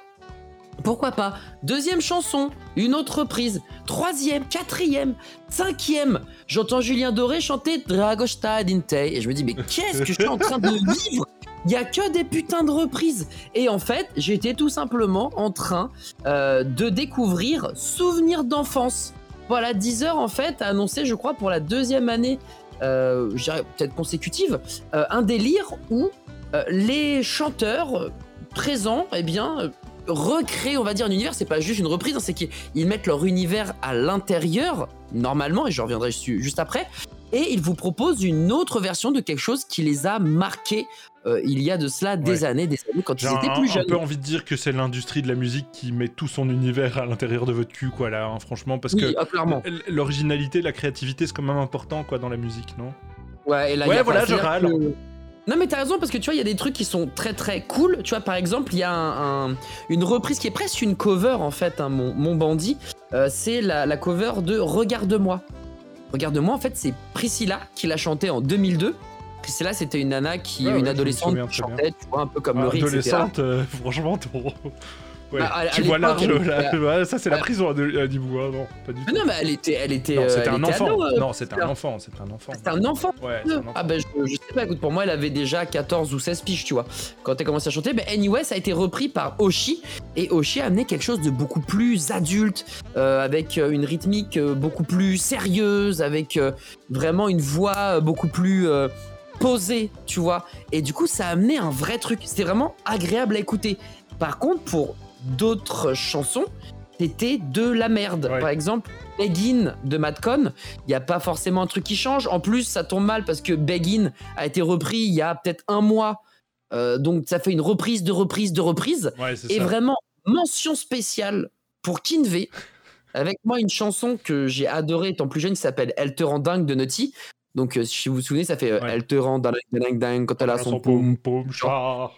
Pourquoi pas? Deuxième chanson, une autre reprise. Troisième, quatrième, cinquième. J'entends Julien Doré chanter Dragosta Dinte. Et je me dis, mais qu'est-ce que je suis en train de vivre? Il y a que des putains de reprises. Et en fait, j'étais tout simplement en train euh, de découvrir Souvenirs d'enfance. Voilà, Deezer en fait a annoncé, je crois, pour la deuxième année, euh, peut-être consécutive, euh, un délire où euh, les chanteurs présents, eh bien, recréent, on va dire, un univers. C'est pas juste une reprise, hein, c'est qu'ils ils mettent leur univers à l'intérieur, normalement, et je reviendrai dessus juste après. Et ils vous proposent une autre version de quelque chose qui les a marqués euh, il y a de cela des Ouais. années, des années, quand J'ai ils étaient un, plus un jeunes. peu envie de dire que c'est l'industrie de la musique qui met tout son univers à l'intérieur de votre cul, quoi, là, hein, franchement, parce Oui, que ah, l'originalité, la créativité, c'est quand même important, quoi, dans la musique, non? Ouais, et là, Ouais, il y a voilà, je râle. que- Non, mais t'as raison, parce que tu vois, il y a des trucs qui sont très très cool. Tu vois, par exemple, il y a un- un- une reprise qui est presque une cover, en fait, hein, mon, mon bandit. Euh, c'est la, la cover de Regarde-moi. Regarde-moi, en fait, c'est Priscilla qui l'a chanté en 2002. Priscilla, c'était une nana qui, Ouais, ouais, une adolescente qui chantait, tu vois, un peu comme Ah, Laurie, etc. Adolescente, euh, [LAUGHS] franchement, Ouais, Bah, à- à tu vois large, là, ça c'est la prison à Dibou, hein, non, pas du tout. Mais non, mais elle était, elle était, Non, euh, c'était elle un enfant. euh, non, c'était un enfant, c'était un enfant. C'était un enfant. Ouais, c'est un enfant. Ah ben je, je sais pas, écoute, pour moi elle avait déjà 14 ou 16 piges, tu vois, quand elle commencé à chanter. Mais anyway, ça a été repris par Oshi, et Oshi a amené quelque chose de beaucoup plus adulte, euh, avec euh, une rythmique euh, beaucoup plus sérieuse, avec euh, vraiment une voix euh, beaucoup plus euh, posée, tu vois. Et du coup, ça a amené un vrai truc. C'était vraiment agréable à écouter. Par contre, pour d'autres chansons, c'était de la merde. Par exemple, Begin de Madcon, il n'y a pas forcément un truc qui change. En plus, ça tombe mal parce que Begin a été repris il y a peut-être un mois. Euh, donc, ça fait une reprise de reprise de reprise. Ouais, Et ça. vraiment, mention spéciale pour Kinvey. Avec moi, une chanson que j'ai adorée étant plus jeune qui s'appelle Elle te rend dingue de Naughty. Donc, euh, si vous vous souvenez, ça fait euh, Elle te rend dingue, dingue, dingue quand elle a son poum. poum chat.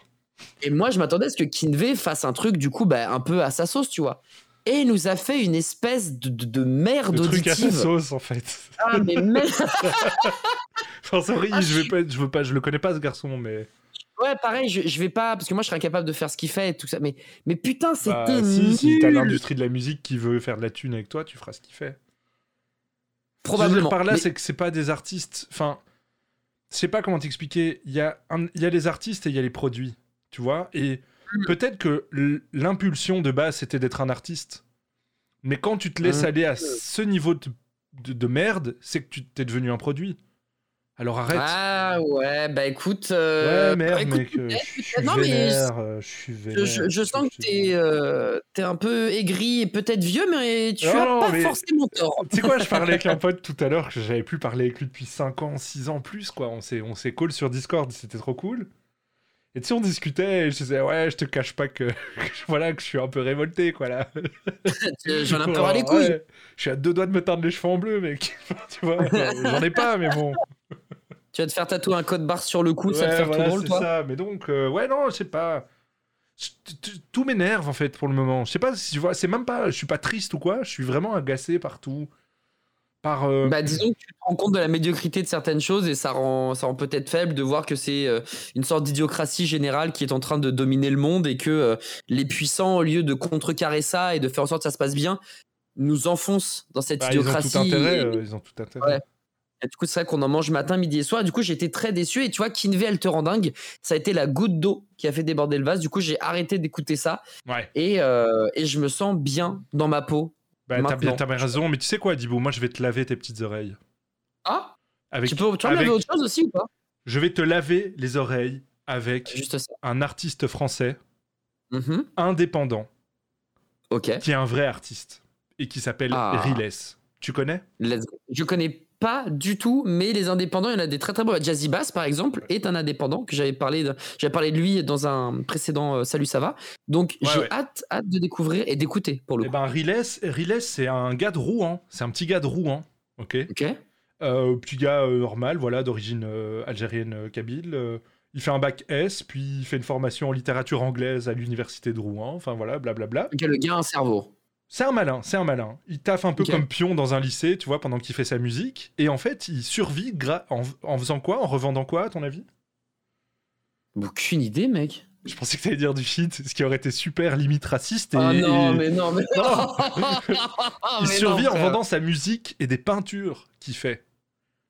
Et moi, je m'attendais à ce que Kinvey fasse un truc, du coup, bah, un peu à sa sauce, tu vois. Et il nous a fait une espèce de, de, de merde Le truc à sa auditive. sauce, en fait. Ah, mais merde [LAUGHS] Enfin, sorry, Ah, je vais pas, je veux pas, je le connais pas ce garçon, mais. Ouais, pareil, je, je vais pas, parce que moi, je serais incapable de faire ce qu'il fait et tout ça. Mais, mais putain, c'était Bah, si, si t'as l'industrie de la musique qui veut faire de la thune avec toi, tu feras ce qu'il fait. Probablement. Ce que je veux dire par là, Mais- c'est que c'est pas des artistes. Enfin, je sais pas comment t'expliquer. Il y a, un- il y a les artistes et il y a les produits, tu vois. Et Mm. peut-être que l'impulsion de base c'était d'être un artiste, mais quand tu te laisses Mm. aller à ce niveau de, de- de merde, c'est que tu t'es devenu un produit. Alors arrête. Ah ouais, bah écoute. euh, ouais, merde, bah, écoute, mec. euh, je suis. Non, mais vénère. euh, Je suis je, vénère. je- je sens que t'es euh, un peu aigri et peut-être vieux, mais tu Non, as non, pas mais- forcément tort. Tu sais quoi, je parlais avec un [LAUGHS] pote tout à l'heure que j'avais plus parlé avec lui depuis 5 ans, 6 ans plus, quoi. On s'est, on s'est call sur Discord, c'était trop cool. Et tu sais, on discutait et je disais, ouais, je te cache pas que, [LAUGHS] voilà, que je suis un peu révolté, quoi, là. [LAUGHS] J'en ai un peu Ouais, ras les couilles. ouais. Je suis à deux doigts de me teindre les cheveux en bleu, mec. [LAUGHS] tu vois, j'en ai pas, mais bon. Tu vas te faire tatouer un code barre sur le cou, ça te faire voilà, tout drôle, toi. ça. Mais donc, euh, ouais, non, je sais pas. Tout m'énerve, en fait, pour le moment. Je sais pas si tu vois, c'est même pas, je suis pas triste ou quoi, je suis vraiment agacé par tout. Par. euh, Bah disons que tu te rends compte de la médiocrité de certaines choses et ça rend, ça rend peut-être faible de voir que c'est euh, une sorte d'idiocratie générale qui est en train de dominer le monde et que euh, les puissants, au lieu de contrecarrer ça et de faire en sorte que ça se passe bien, nous enfoncent dans cette bah, ils ont idiocratie. tout intérêt, et- ils ont tout intérêt. Ouais. Et du coup, c'est vrai qu'on en mange matin, midi et soir. Du coup, été très déçu. Et tu vois, Kinvey, elle te rend dingue. Ça a été la goutte d'eau qui a fait déborder le vase. Du coup, j'ai arrêté d'écouter ça. Ouais. Et, et je me sens bien dans ma peau. Bah, t'as bien, raison, mais tu sais quoi, Dibou, moi je vais te laver tes petites oreilles. Ah Avec, Tu peux, tu avec- laver autre chose aussi ou pas? Je vais te laver les oreilles avec Juste ça. un artiste français Mhm. indépendant qui est un vrai artiste et qui s'appelle Ah. Riles. Tu connais? Let's go. Je connais pas du tout, mais les indépendants, il y en a des très très bons. Jazzy Bass, par exemple, est un indépendant que j'avais parlé, de, j'avais parlé de lui dans un précédent euh, Salut, ça va. Donc Ouais, j'ai ouais. hâte, hâte de découvrir et d'écouter pour le Eh coup. ben Riles, Riles c'est un gars de Rouen, c'est un petit gars de Rouen, ok? Ok. Euh, Petit gars euh, normal, voilà, d'origine euh, algérienne kabyle. Il fait un bac S, puis il fait une formation en littérature anglaise à l'université de Rouen. Enfin voilà, blablabla. Ok, le gars a un cerveau. C'est un malin, c'est un malin. Il taffe un peu comme pion dans un lycée, tu vois, pendant qu'il fait sa musique. Et en fait, il survit gra- en, en faisant quoi? En revendant quoi, à ton avis? Aucune idée, mec. Je pensais que t'allais dire du shit, ce qui aurait été super limite raciste. Et, Ah non, et- mais non, mais Non. [LAUGHS] [LAUGHS] Il mais survit non, en vendant sa musique et des peintures qu'il fait.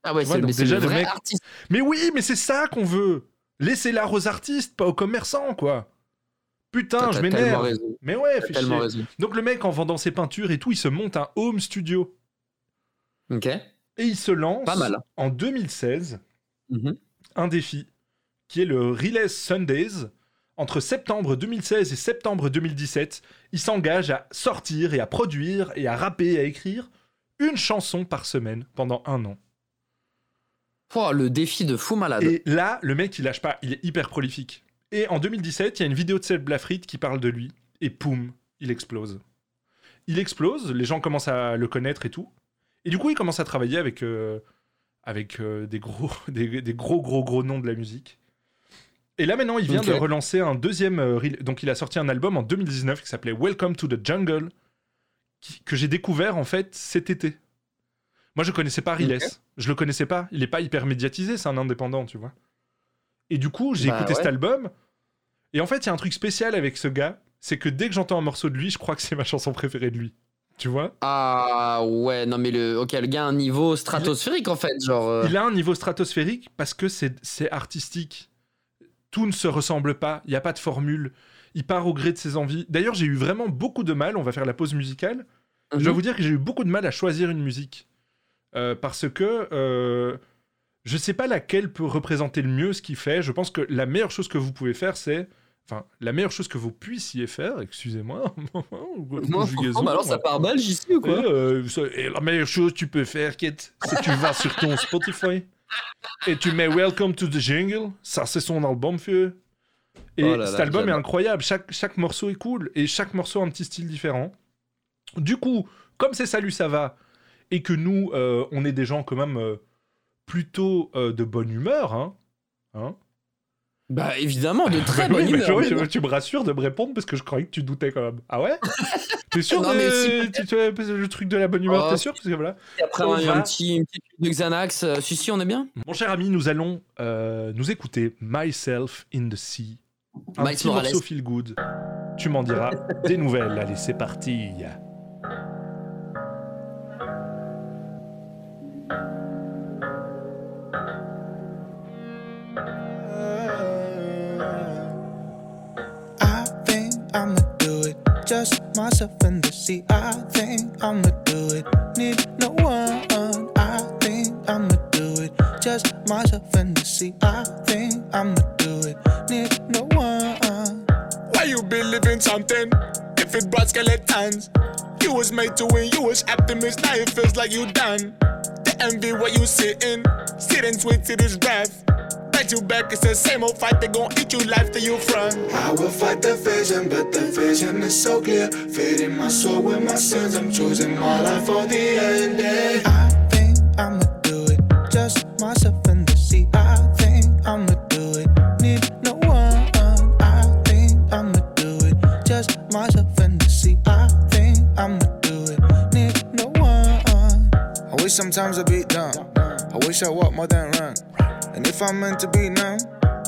Ah ouais, c'est déjà, le le vrai mec- artiste. Mais oui, mais c'est ça qu'on veut. Laissez l'art aux artistes, pas aux commerçants, quoi. Putain, je m'énerve. Mais ouais, tellement chier. raison. Donc le mec, en vendant ses peintures et tout, il se monte un home studio. Ok. Et il se lance Pas mal. en 2016 Mhm. un défi qui est le Release Sundays. Entre septembre 2016 et septembre 2017, il s'engage à sortir et à produire et à rapper et à écrire une chanson par semaine pendant un an. Oh, le défi de fou malade. Et là, le mec, il lâche pas, il est hyper prolifique. Et en 2017, il y a une vidéo de Seb Blafrit qui parle de lui, et poum, il explose. Il explose, les gens commencent à le connaître et tout. Et du coup, il commence à travailler avec, euh, avec euh, des, gros, [LAUGHS] des, des gros, gros, gros noms de la musique. Et là, maintenant, il vient de relancer un deuxième. euh, donc, il a sorti un album en 2019 qui s'appelait Welcome to the Jungle, qui- que j'ai découvert en fait cet été. Moi, je connaissais pas Riles. Ok. Je le connaissais pas. Il est pas hyper médiatisé, c'est un indépendant, tu vois. Et du coup, j'ai Bah écouté cet album. Et en fait, il y a un truc spécial avec ce gars, c'est que dès que j'entends un morceau de lui, je crois que c'est ma chanson préférée de lui. Tu vois? Ah ouais, non mais le, ok, le gars a un niveau stratosphérique en fait, genre. euh, Il a un niveau stratosphérique parce que c'est c'est artistique. Tout ne se ressemble pas, il n'y a pas de formule. Il part au gré de ses envies. D'ailleurs, j'ai eu vraiment beaucoup de mal, on va faire la pause musicale. Je dois Mhm. vous dire que j'ai eu beaucoup de mal à choisir une musique. Euh, parce que euh, je sais pas laquelle peut représenter le mieux ce qu'il fait. Je pense que la meilleure chose que vous pouvez faire, c'est. Enfin, la meilleure chose que vous puissiez faire, excusez-moi. [LAUGHS] Moi, franchement, bah alors ça part mal, j'y suis ou quoi et, euh, et la meilleure chose que tu peux faire, Kit, c'est que tu vas sur ton Spotify et tu mets Welcome to the Jungle. Ça, c'est son album, vieux. Et Oh là cet là, album est incroyable. Chaque, chaque morceau est cool et chaque morceau a un petit style différent. Du coup, comme c'est Salut, ça va, et que nous, euh, on est des gens quand même euh, plutôt euh, de bonne humeur, hein, hein Bah évidemment, de [LAUGHS] très bonne oui, humeur. tu, me rassures de me répondre parce que je croyais que tu doutais quand même. Ah ouais? [LAUGHS] T'es sûr Non, de- mais si, tu, tu- le truc de la bonne humeur, Oh, t'es sûr? Parce que voilà. Et après On va- un petit, une petite de Xanax, euh, si si, on est bien? Mon cher ami, nous allons euh, nous écouter Myself in the Sea. Un Miles petit morceau feel good. Tu m'en diras des nouvelles. Allez, c'est parti. Just myself in the sea. I think I'ma do it. Need no one. I think I'ma do it. Just myself in the sea. I think I'ma do it. Need no one. Why you believe in something if it brought skeletons? You was made to win, you was optimist, now it feels like you done. The envy where you sitting, sitting sweet to this breath. Back back, it's the same old fight, they gon' eat you life till you front. I will fight the vision, but the vision is so clear. Feeding my soul with my sins. I'm choosing my life for the ending. I think I'ma do it. Just myself in the sea. I think I'ma do it. Need no one. I think I'ma do it. Just myself in the sea. I think I'ma do it. Need no one. I wish sometimes I'd be done. I wish I walked more than run. And if I'm meant to be numb,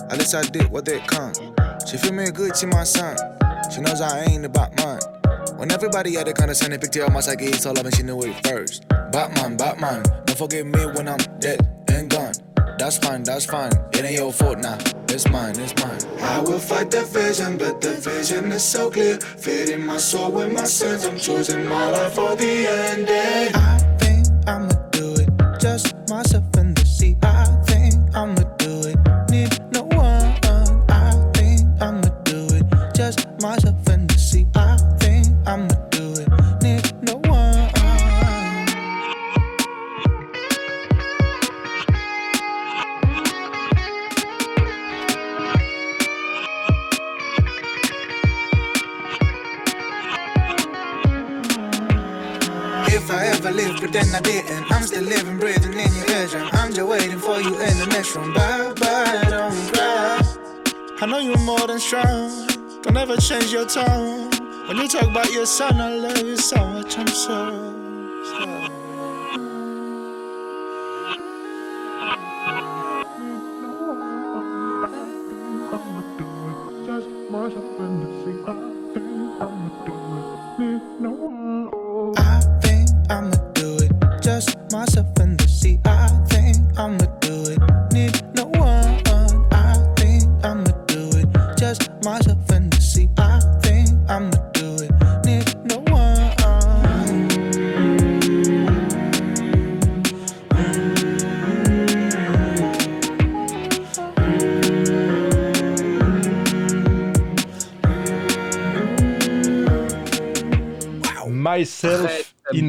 at least I did what they come. She feel me good, she my son. She knows I ain't about mine. When everybody had a condescending picture of my psyche, it's all up and she knew it first. Batman, Batman, don't forget me when I'm dead and gone. That's fine, that's fine. It ain't your fault now. It's mine, it's mine. I will fight the vision, but the vision is so clear. Feeding my soul with my sins. I'm choosing my life for the ending. I think I'ma do it. Just myself Don't change your tone. When you talk about your son, I love you so much. I'm so.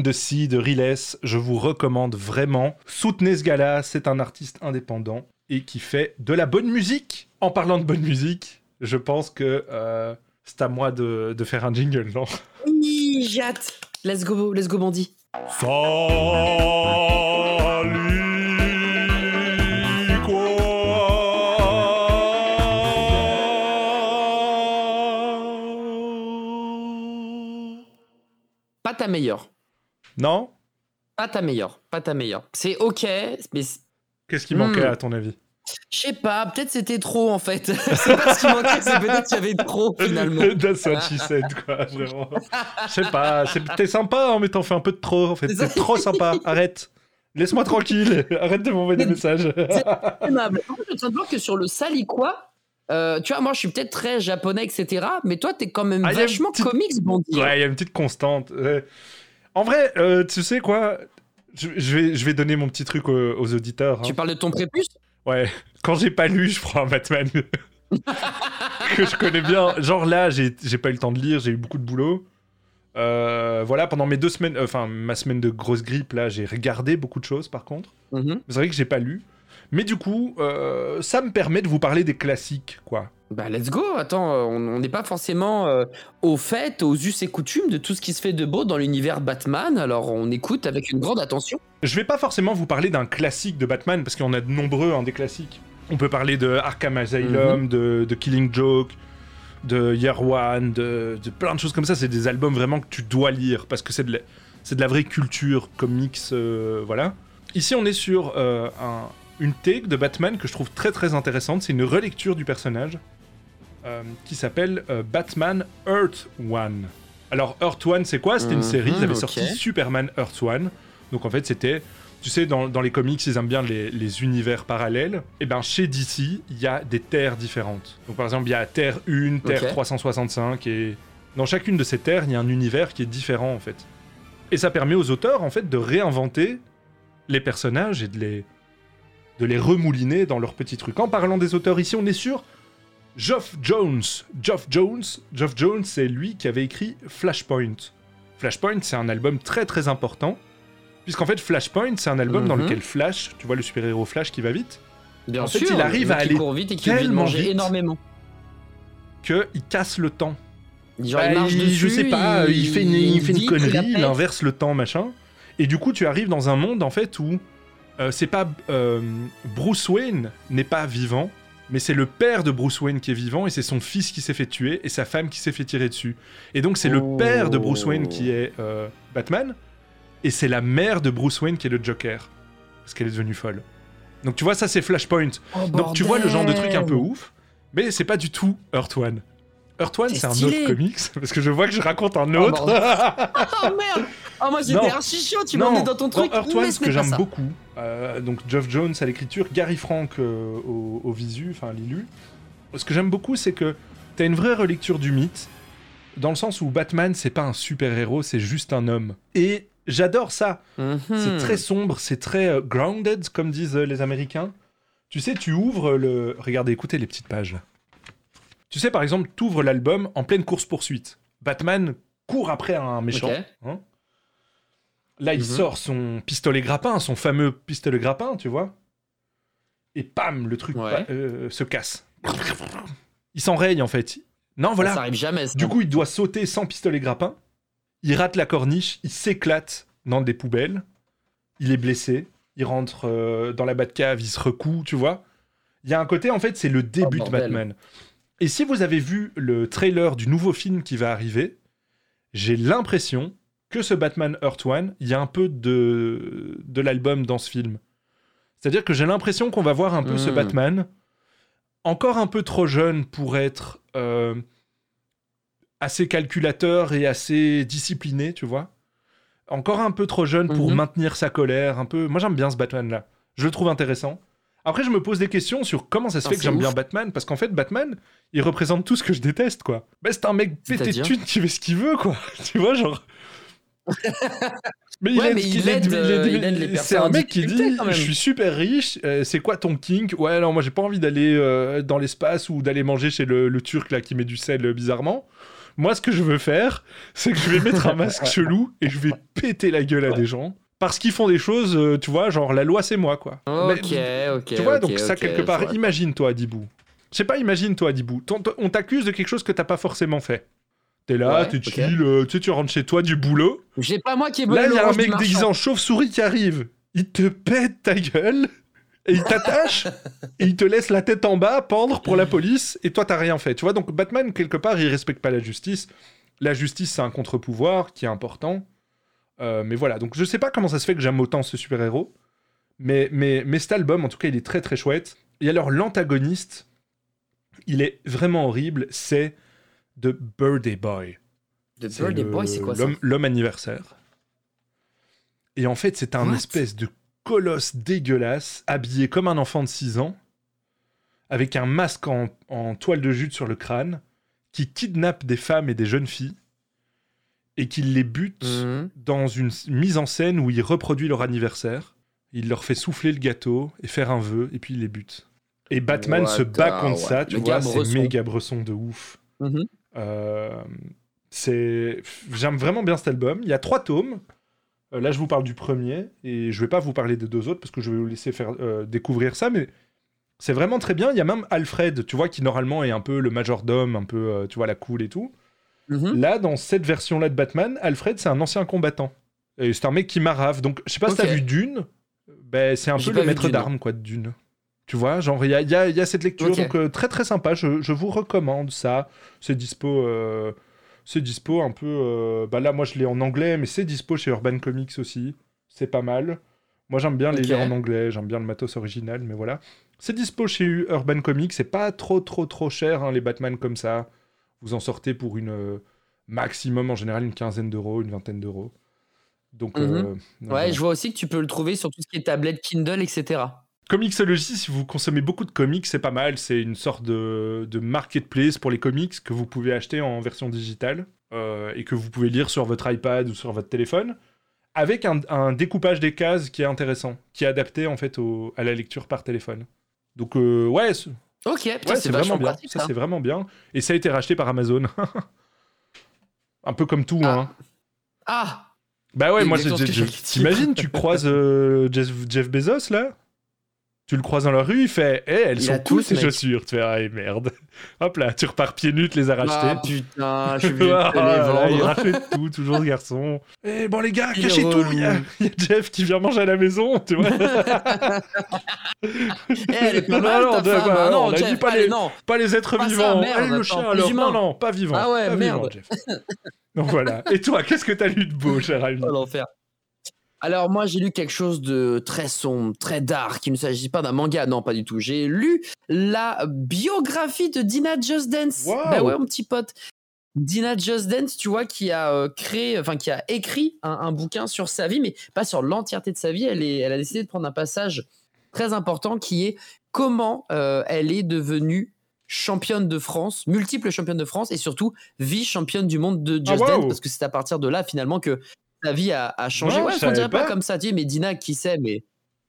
The Sea de Riles, je vous recommande vraiment. Soutenez ce gars-là, c'est un artiste indépendant et qui fait de la bonne musique. En parlant de bonne musique, je pense que euh, c'est à moi de, de faire un jingle, non? Oui, j'ai hâte. Let's go, let's go, bandit. Pas ta meilleure. Non? Pas ta meilleure. Pas ta meilleure. C'est ok, mais Qu'est-ce qui manquait Hmm. à ton avis? Je sais pas, peut-être c'était trop en fait. [LAUGHS] c'est pas ce qui manquait, c'est peut-être qu'il y avait trop [LAUGHS] finalement. That's what she said, quoi. vraiment. Je sais pas, c'est- t'es sympa, hein, mais t'en fais un peu de trop, en fait. C'est. T'es trop sympa, arrête. Laisse-moi [LAUGHS] tranquille, arrête de m'envoyer des messages. aimable. En fait, je tiens de voir que sur le saliquois, euh, tu vois, moi je suis peut-être très japonais, etc. Mais toi, t'es quand même Ah, vachement petite- comics, bandit. Ouais, il y a une petite constante. Ouais. En vrai, euh, tu sais quoi je, je vais, je vais donner mon petit truc aux, aux auditeurs. hein. Tu parles de ton prépuce? Ouais, quand j'ai pas lu, je prends un Batman [LAUGHS] que je connais bien. Genre là, j'ai j'ai pas eu le temps de lire, j'ai eu beaucoup de boulot. Euh, voilà, pendant mes deux semaines, enfin ma semaine de grosse grippe, là, j'ai regardé beaucoup de choses par contre. Mhm. C'est vrai que j'ai pas lu. Mais du coup, euh, ça me permet de vous parler des classiques, quoi. Bah let's go, attends, euh, on n'est pas forcément euh, au fait, aux us et coutumes de tout ce qui se fait de beau dans l'univers Batman, alors on écoute avec une grande attention. Je vais pas forcément vous parler d'un classique de Batman, parce qu'il y en a de nombreux, hein, des classiques. On peut parler de Arkham Asylum, Mhm. de, de Killing Joke, de Year One, de, de plein de choses comme ça. C'est des albums vraiment que tu dois lire, parce que c'est de, la- c'est de la vraie culture, comics, euh, voilà. Ici, on est sur euh, un- une take de Batman que je trouve très très intéressante. C'est une relecture du personnage qui s'appelle euh, Batman Earth One. Alors, Earth One, c'est quoi? C'était une Mhm, série, ils avaient ok. sorti Superman Earth One. Donc en fait, c'était, tu sais, dans, dans les comics, ils aiment bien les, les univers parallèles. Et ben chez DC, il y a des terres différentes. Donc par exemple, il y a Terre 1, Terre Ok. 365, et dans chacune de ces terres, il y a un univers qui est différent en fait. Et ça permet aux auteurs en fait de réinventer les personnages et de les, de les remouliner dans leurs petits trucs. En parlant des auteurs, ici, on est sur Geoff Jones. Geoff Jones, Geoff Jones, c'est lui qui avait écrit Flashpoint. Flashpoint, c'est un album très très important, puisqu'en fait Flashpoint, c'est un album dans Mhm. lequel Flash, tu vois le super-héros Flash qui va vite, Bien En fait, sûr, il arrive à aller court vite et qui tellement manger vite. énormément. qu'il casse le temps. Genre, Bah, il marche il- dessus, je sais pas, il, fait une, il fait une connerie, il inverse le temps, machin. Et du coup, tu arrives dans un monde en fait où euh, c'est pas euh, Bruce Wayne n'est pas vivant, mais c'est le père de Bruce Wayne qui est vivant et c'est son fils qui s'est fait tuer et sa femme qui s'est fait tirer dessus. Et donc c'est Oh. le père de Bruce Wayne qui est euh, Batman et c'est la mère de Bruce Wayne qui est le Joker parce qu'elle est devenue folle. Donc tu vois ça c'est Flashpoint. Oh, donc tu vois le genre de truc un peu ouf, mais c'est pas du tout Earth One. Earth One C'est un autre comics [LAUGHS] parce que je vois que je raconte un Oh, autre. [LAUGHS] Oh merde Oh moi j'étais archi chaud, tu Non, m'emmenais dans ton truc. Earth mais One, ce que n'est pas j'aime ça. beaucoup, euh, donc Geoff Jones à l'écriture, Gary Frank euh, au, au visu, enfin l'illu. Ce que j'aime beaucoup, c'est que t'as une vraie relecture du mythe, dans le sens où Batman, c'est pas un super-héros, c'est juste un homme. Et j'adore ça. Mhm. C'est très sombre, c'est très euh, grounded, comme disent euh, les Américains. Tu sais, tu ouvres le. Regardez, écoutez les petites pages. Tu sais, par exemple, tu ouvres l'album en pleine course-poursuite. Batman court après un méchant. Hein. Là, il Mhm. sort son pistolet grappin, son fameux pistolet grappin, tu vois. Et pam, le truc Ouais. euh, se casse. Il s'enraye, en fait. Non, voilà. Ça arrive jamais. ça. Du coup, il doit sauter sans pistolet grappin. Il rate la corniche, il s'éclate dans des poubelles. Il est blessé. Il rentre euh, dans la Batcave, il se recoue, tu vois. Il y a un côté, en fait, c'est le début de Oh, bordel. Batman. Et si vous avez vu le trailer du nouveau film qui va arriver, j'ai l'impression que ce Batman Earth One, il y a un peu de, de l'album dans ce film. C'est-à-dire que j'ai l'impression qu'on va voir un peu ce Mm. Batman, encore un peu trop jeune pour être euh, assez calculateur et assez discipliné, tu vois. Encore un peu trop jeune pour Mhm. maintenir sa colère, un peu. Moi j'aime bien ce Batman-là. Je le trouve intéressant. Après, je me pose des questions sur comment ça se fait que c'est j'aime bien Batman, parce qu'en fait, Batman, il représente tout ce que je déteste, quoi. Bah, c'est un mec pété de thunes qui fait ce qu'il veut, quoi. [LAUGHS] tu vois, genre. Mais Ouais, mais il aide, euh, il aide les C'est personnes un mec qui dit. Je suis super riche, euh, c'est quoi ton kink? Ouais, non, moi j'ai pas envie d'aller euh, dans l'espace ou d'aller manger chez le, le turc là qui met du sel euh, bizarrement. Moi, ce que je veux faire, c'est que je vais mettre un masque [LAUGHS] chelou et je vais péter la gueule à des gens. Parce qu'ils font des choses, euh, tu vois, genre la loi c'est moi quoi. Ok, Mais- ok. tu vois, donc ça, quelque part, imagine-toi, Dibou. Je sais pas, imagine-toi, Dibou. On t'accuse de quelque chose que t'as pas forcément fait. T'es là, Ouais, t'es chill, euh, tu sais, tu rentres chez toi du boulot. J'ai pas moi qui ai Là, il y a un mec déguisé en chauve-souris qui arrive. Il te pète ta gueule, et il t'attache, [LAUGHS] et il te laisse la tête en bas, pendre pour la police, et toi, t'as rien fait. Tu vois, donc Batman, quelque part, il respecte pas la justice. La justice, c'est un contre-pouvoir qui est important. Euh, mais voilà, donc je sais pas comment ça se fait que j'aime autant ce super-héros. Mais, mais, mais cet album, en tout cas, il est très très chouette. Et alors, l'antagoniste, il est vraiment horrible, c'est The Birthday Boy. The C'est Birthday le- Boy, c'est quoi ça l'homme- L'homme anniversaire. Et en fait, c'est un What espèce de colosse dégueulasse, habillé comme un enfant de 6 ans, avec un masque en, en toile de jute sur le crâne, qui kidnappe des femmes et des jeunes filles, et qui les bute Mhm. dans une mise en scène où il reproduit leur anniversaire. Il leur fait souffler le gâteau et faire un vœu, et puis il les bute. Et Batman What se bat contre ouais. ça, tu vois, c'est méga bresson de ouf. Mhm. Euh, c'est j'aime vraiment bien cet album il y a trois tomes Euh, là je vous parle du premier et je vais pas vous parler des deux autres parce que je vais vous laisser faire euh, découvrir ça mais c'est vraiment très bien il y a même Alfred tu vois qui normalement est un peu le majordome un peu tu vois la cool et tout Mhm. là dans cette version là de Batman Alfred c'est un ancien combattant et c'est un mec qui marave donc je sais pas si t'as vu Dune ben c'est un J'ai peu le maître Dune, d'armes quoi de Dune tu vois, genre, il y a, il y a- il y a cette lecture, donc euh, très très sympa, je, je vous recommande ça. C'est dispo, euh, c'est dispo un peu... euh, bah là, moi, je l'ai en anglais, mais c'est dispo chez Urban Comics aussi. C'est pas mal. Moi, j'aime bien les lire en anglais, j'aime bien le matos original, mais voilà. C'est dispo chez Urban Comics, c'est pas trop trop trop cher, hein, les Batman comme ça. Vous en sortez pour une... euh, maximum, en général, une quinzaine d'euros, une vingtaine d'euros. Donc, Mhm. euh, Ouais, voilà. je vois aussi que tu peux le trouver sur tout ce qui est tablette, Kindle, etc. Comixology, si vous consommez beaucoup de comics, c'est pas mal. C'est une sorte de, de marketplace pour les comics que vous pouvez acheter en version digitale euh, et que vous pouvez lire sur votre iPad ou sur votre téléphone, avec un, un découpage des cases qui est intéressant, qui est adapté en fait au- à la lecture par téléphone. Donc euh, ouais, Ok, putain, ouais, c'est vraiment bien. pratique Ça, ça. c'est vraiment bien. Et ça a été racheté par Amazon. [LAUGHS] un peu comme tout, hein. Ah Bah ouais, moi, dire. [LAUGHS] t'imagines, tu croises euh, Jeff, Jeff Bezos, là? Tu le croises dans la rue, il fait « Eh, elles Il sont cool, ces mec. chaussures !» Tu fais « Ah, et merde [LAUGHS] !» Hop là, tu repars pieds nus, tu les as Ah rachetés. putain, [LAUGHS] je suis de Ah là, il rachète tout, toujours ce garçon. Eh bon les gars, Il cachez tout, il y, a, il y a Jeff qui vient manger à la maison, tu vois. [LAUGHS] Eh, elle est pas Non, mal, non, ta femme. bah, Ah non, on a Jeff, dit pas allez, les, non. pas les êtres Pas ça, vivants. merde, Allez, le chien alors. Non, non, pas vivant. Ah ouais, pas vivant, merde. Jeff. Donc voilà. Et toi, qu'est-ce que t'as lu de beau, cher ami? Oh, l'enfer. Alors moi j'ai lu quelque chose de très sombre, très dark. Il ne s'agit pas d'un manga, non pas du tout. J'ai lu la biographie de Dina Just Dance. Wow. Bah ouais mon petit pote. Dina Just Dance, tu vois, qui a euh, créé, enfin qui a écrit un, un bouquin sur sa vie, mais pas sur l'entièreté de sa vie. Elle, est, elle a décidé de prendre un passage très important qui est comment euh, elle est devenue championne de France, multiple championne de France et surtout vice-championne du monde de Just Ah, wow. Dance parce que c'est à partir de là finalement que sa vie a, a changé. Non, ouais, on dirait pas. pas. comme ça, tu mais Dina, qui sait, mais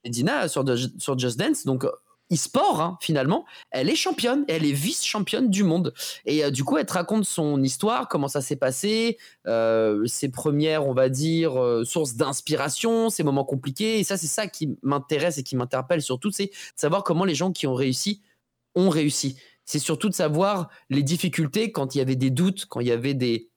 mais Dina sur, de- sur Just Dance, donc euh, e-sport hein, finalement, elle est championne, elle est vice-championne du monde. Et euh, du coup, elle te raconte son histoire, comment ça s'est passé, euh, ses premières, on va dire, euh, sources d'inspiration, ses moments compliqués. Et ça, c'est ça qui m'intéresse et qui m'interpelle surtout, c'est de savoir comment les gens qui ont réussi ont réussi. C'est surtout de savoir les difficultés quand il y avait des doutes, quand il y avait des,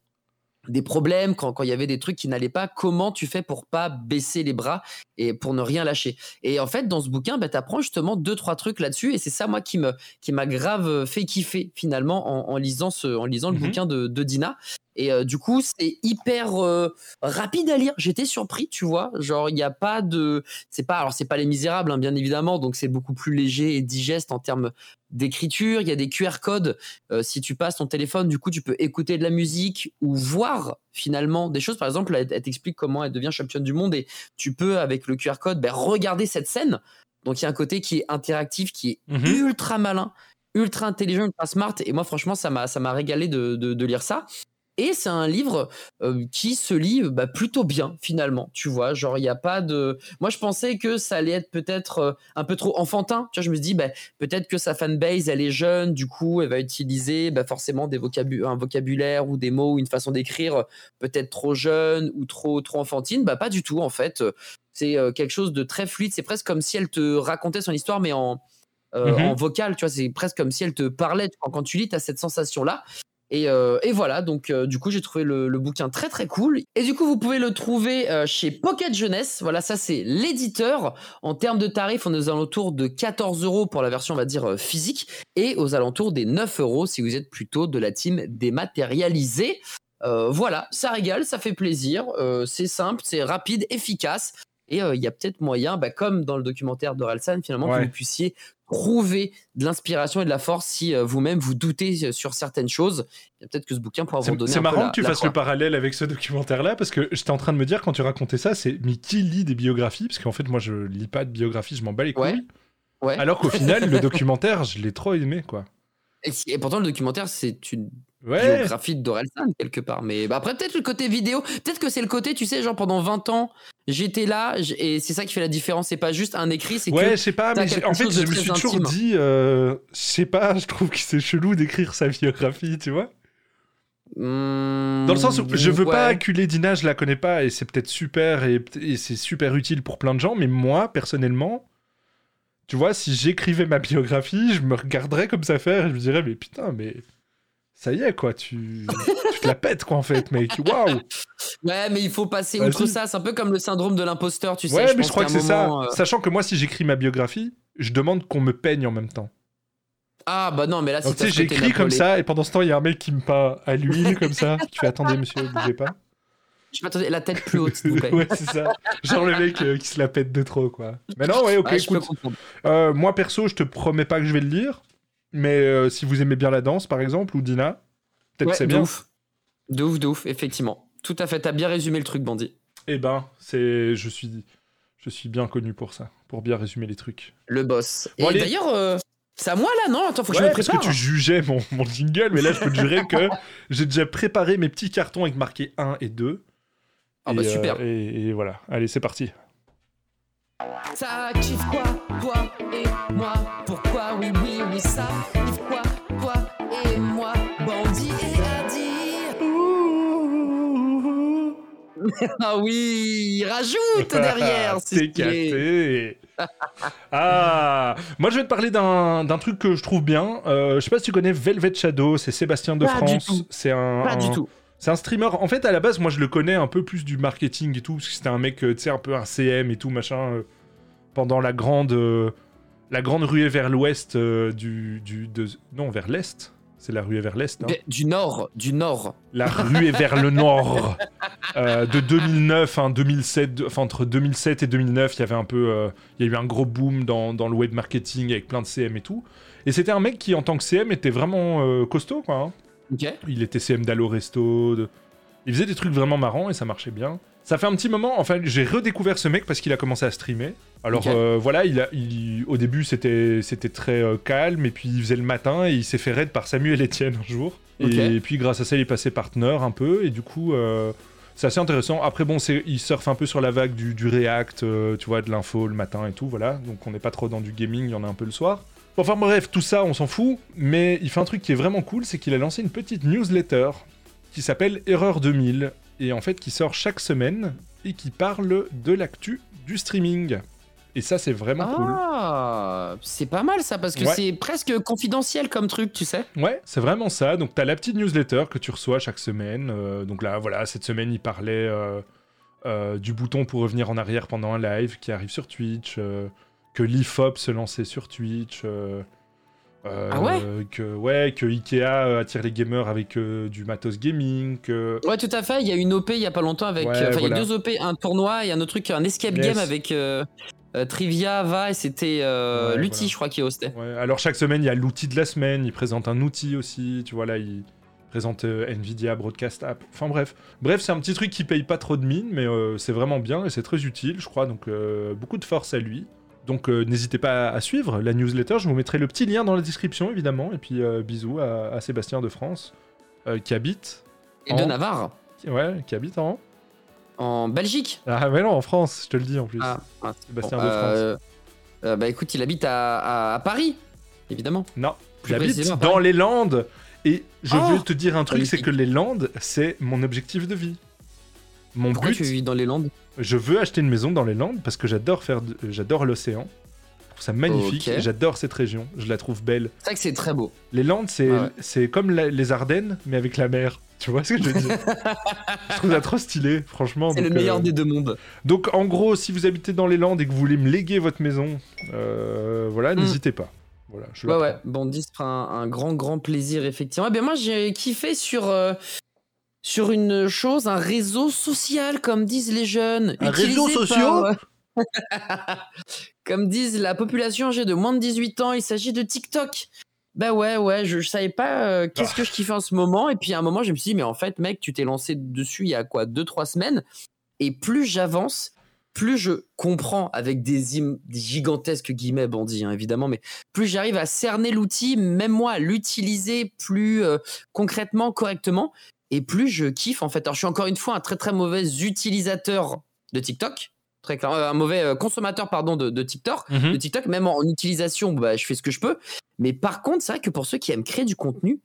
des problèmes, quand quand il y avait des trucs qui n'allaient pas, comment tu fais pour pas baisser les bras et pour ne rien lâcher? Et en fait, dans ce bouquin, bah, tu apprends justement deux, trois trucs là-dessus. Et c'est ça, moi, qui me qui m'a grave fait kiffer finalement en, en lisant, ce, en lisant le Mhm. bouquin de, de Dina. Et euh, du coup, c'est hyper euh, rapide à lire. J'étais surpris, tu vois. Genre, il n'y a pas de. C'est pas. Alors, c'est pas Les Misérables, hein, bien évidemment. Donc, c'est beaucoup plus léger et digeste en termes d'écriture. Il y a des QR codes. Euh, si tu passes ton téléphone, du coup, tu peux écouter de la musique ou voir finalement des choses. Par exemple, elle, elle t'explique comment elle devient championne du monde et tu peux, avec le QR code, ben, regarder cette scène. Donc, il y a un côté qui est interactif, qui est Mhm. ultra malin, ultra intelligent, ultra smart. Et moi, franchement, ça m'a ça m'a régalé de, de- de lire ça. Et c'est un livre euh, qui se lit bah, plutôt bien finalement, tu vois. Genre il a pas de. Moi je pensais que ça allait être peut-être euh, un peu trop enfantin. Tu vois, je me dis bah, peut-être que sa fanbase elle est jeune, du coup elle va utiliser bah, forcément des vocabu- un vocabulaire ou des mots ou une façon d'écrire euh, peut-être trop jeune ou trop trop enfantine. Bah pas du tout en fait. C'est euh, quelque chose de très fluide. C'est presque comme si elle te racontait son histoire mais en euh, Mhm. en vocal. Tu vois, c'est presque comme si elle te parlait. Quand, tu lis, tu as cette sensation là. Et, euh, et voilà, donc euh, du coup j'ai trouvé le, le bouquin très très cool. Et du coup vous pouvez le trouver euh, chez Pocket Jeunesse. Voilà, ça c'est l'éditeur. En termes de tarifs, on est aux alentours de 14 euros pour la version on va dire physique et aux alentours des 9 euros si vous êtes plutôt de la team dématérialisée. Euh, voilà, ça régale, ça fait plaisir, euh, c'est simple, c'est rapide, efficace. Et euh, il y a peut-être moyen, bah, comme dans le documentaire d'Orelsan, finalement, Ouais. que vous puissiez trouver de l'inspiration et de la force si euh, vous-même vous doutez euh, sur certaines choses. Peut-être que ce bouquin pourra vous donner c'est peu marrant la- que tu fasses le parallèle avec ce documentaire-là, parce que j'étais en train de me dire, quand tu racontais ça, c'est mais qui lit des biographies? Parce qu'en fait, moi, je lis pas de biographie, je m'en bats les couilles. Ouais. Ouais. Alors qu'au final, le [LAUGHS] documentaire, je l'ai trop aimé, quoi. Et, et pourtant, le documentaire, c'est une Ouais. biographie d'Orelsan, quelque part. Mais bah, après, peut-être le côté vidéo. Peut-être que c'est le côté, tu sais, genre pendant 20 ans, j'étais là, et c'est ça qui fait la différence. C'est pas juste un écrit, c'est. Ouais, je sais pas, mais en fait, de je me suis toujours intime. dit, euh, je sais pas, [LAUGHS] je trouve que c'est chelou d'écrire sa biographie, tu vois. Hmm, Dans le sens où je veux pas acculer Dina, je la connais pas, et c'est peut-être super, et, et c'est super utile pour plein de gens, mais moi, personnellement, tu vois, si j'écrivais ma biographie, je me regarderais comme ça faire, et je me dirais, mais putain, mais ça y est, quoi, tu, tu te la pètes, quoi, en fait, mec, waouh Ouais, mais il faut passer outre ça. C'est un peu comme le syndrome de l'imposteur, tu sais. Ouais, mais pense je crois que c'est ça. moment, euh, Sachant que moi, si j'écris ma biographie, je demande qu'on me peigne en même temps. Ah, bah non, mais là, c'est tu sais, j'écris comme ça, et pendant ce temps, il y a un mec qui me peint à l'huile, comme ça. Tu fais, attendez, monsieur, bougez pas. [LAUGHS] Je m'attendais la tête plus haute, s'il vous plaît. ouais, c'est ça. Genre le mec euh, qui se la pète de trop, quoi. Mais non, ouais, ok, Ouais, écoute. Euh, moi, perso, je te promets pas que je vais le lire. Mais euh, si vous aimez bien la danse, par exemple, ou Dina, peut-être Ouais, c'est de bien. ouf. De ouf, de ouf, effectivement. Tout à fait, t'as bien résumé le truc, Bandit. Eh ben, c'est, je suis, je suis bien connu pour ça, pour bien résumer les trucs. Le boss. Bon, Et allez. d'ailleurs, euh, c'est à moi là, non? Attends, faut que Ouais, je me parce prépare. que tu jugeais mon, mon jingle, mais là, je peux te jurer [LAUGHS] que j'ai déjà préparé mes petits cartons avec marqué 1 et 2. Ah bah, euh, super. et, et voilà, allez, c'est parti. Ça kiffe quoi, toi et moi? Pourquoi oui, oui, oui, ça kiffe quoi, toi et moi? Bandit et Adi [LAUGHS] ah oui, rajoute derrière. [LAUGHS] c'est capté. [LAUGHS] ah, moi je vais te parler d'un d'un truc que je trouve bien. Euh, je sais pas si tu connais Velvet Shadow, c'est Sébastien de Pas du France. tout. C'est un, Pas du tout. C'est un streamer. En fait, à la base, moi je le connais un peu plus du marketing et tout, parce que c'était un mec, euh, tu sais, un peu un CM et tout machin. euh, pendant la grande, euh, la grande ruée vers l'ouest du, du, de, non vers l'est. C'est la ruée vers l'est. hein. Du nord, du nord. La ruée vers le nord [LAUGHS] euh, de 2009, hein, 2007, de- enfin entre 2007 et 2009, il y avait un peu, euh, il y a eu un gros boom dans, dans le web marketing avec plein de CM et tout. Et c'était un mec qui, en tant que CM, était vraiment euh, costaud, quoi. hein. Il était CM d'Allo Resto. de- Il faisait des trucs vraiment marrants et ça marchait bien. Ça fait un petit moment, enfin, j'ai redécouvert ce mec parce qu'il a commencé à streamer. Alors euh, voilà, il a, il- au début c'était c'était très euh, calme et puis il faisait le matin et il s'est fait raid par Samuel Etienne un jour. Et puis grâce à ça il est passé partenaire un peu et du coup euh, c'est assez intéressant. Après bon, c'est il surfe un peu sur la vague du, du React, euh, tu vois, de l'info le matin et tout, voilà. Donc on n'est pas trop dans du gaming, il y en a un peu le soir. Enfin bref, tout ça on s'en fout, mais il fait un truc qui est vraiment cool, c'est qu'il a lancé une petite newsletter qui s'appelle Erreur 2000 et en fait qui sort chaque semaine et qui parle de l'actu du streaming. Et ça, c'est vraiment cool. Ah, c'est pas mal ça, parce que Ouais. c'est presque confidentiel comme truc, tu sais. Ouais, c'est vraiment ça. Donc, tu as la petite newsletter que tu reçois chaque semaine. Euh, donc là, voilà, cette semaine, il parlait euh, euh, du bouton pour revenir en arrière pendant un live qui arrive sur Twitch, que l'IFOP se lançait sur Twitch. euh, euh, Ah ouais que, ouais, que Ikea euh, attire les gamers avec euh, du matos gaming. Que... Ouais, tout à fait. Il y a une OP il y a pas longtemps avec. Ouais, Enfin, il y a deux OP, un tournoi et un autre truc, un escape Yes. game avec euh, Trivia, Va et c'était Ouais, voilà. je crois, qui hostait. Ouais, alors chaque semaine, il y a l'outil de la semaine, il présente un outil aussi, tu vois là, il présente Nvidia Broadcast App. Enfin bref, bref, c'est un petit truc qui paye pas trop de mine, mais c'est vraiment bien et c'est très utile, je crois, donc beaucoup de force à lui. Donc euh, n'hésitez pas à suivre la newsletter, je vous mettrai le petit lien dans la description évidemment, et puis euh, bisous à, à Sébastien de France, euh, qui habite... Et de Navarre, Ouais, qui habite en... en Belgique. Ah mais non, en France, je te le dis en plus. Ah, ah, Sébastien bon, de France. bah écoute, il habite à, à- à Paris, évidemment. Non, Plus j'habite précisément, dans les Landes. Et je Oh veux te dire un truc, c'est que les Landes, c'est mon objectif de vie. Mon Pourquoi but, tu vis dans les Landes? je veux acheter une maison dans les Landes parce que j'adore faire, de- euh, j'adore l'océan. Je trouve ça magnifique. J'adore cette région. Je la trouve belle. C'est vrai que c'est très beau. Les Landes, c'est, Ouais, ouais. c'est comme la- les Ardennes, mais avec la mer. Tu vois ce que je veux dire? [LAUGHS] Je trouve ça trop stylé, franchement. C'est le meilleur euh, des deux mondes. Donc, en gros, si vous habitez dans les Landes et que vous voulez me léguer votre maison, euh, voilà, Mm. n'hésitez pas. Voilà, je Ouais, ouais. Bandit fera un, un grand, grand plaisir, effectivement. Eh bien, moi, j'ai kiffé sur, euh, sur une chose, un réseau social, comme disent les jeunes. Un réseau social [LAUGHS] Comme disent la population âgée de moins de 18 ans, il s'agit de TikTok. Bah ouais, ouais, je, je savais pas euh, qu'est-ce que je kiffais en ce moment. Et puis à un moment, je me suis dit, mais en fait, mec, tu t'es lancé dessus il y a quoi, 2-3 semaines? Et plus j'avance, plus je comprends avec des gigantesques guillemets bandits, hein, évidemment, mais plus j'arrive à cerner l'outil, même moi, à l'utiliser plus euh, concrètement, correctement, et plus je kiffe en fait. Alors je suis encore une fois un très très mauvais utilisateur de TikTok. Très clair, euh, un mauvais euh, consommateur pardon de, de TikTok, Mhm. de TikTok même en, en utilisation bah, je fais ce que je peux mais par contre c'est vrai que pour ceux qui aiment créer du contenu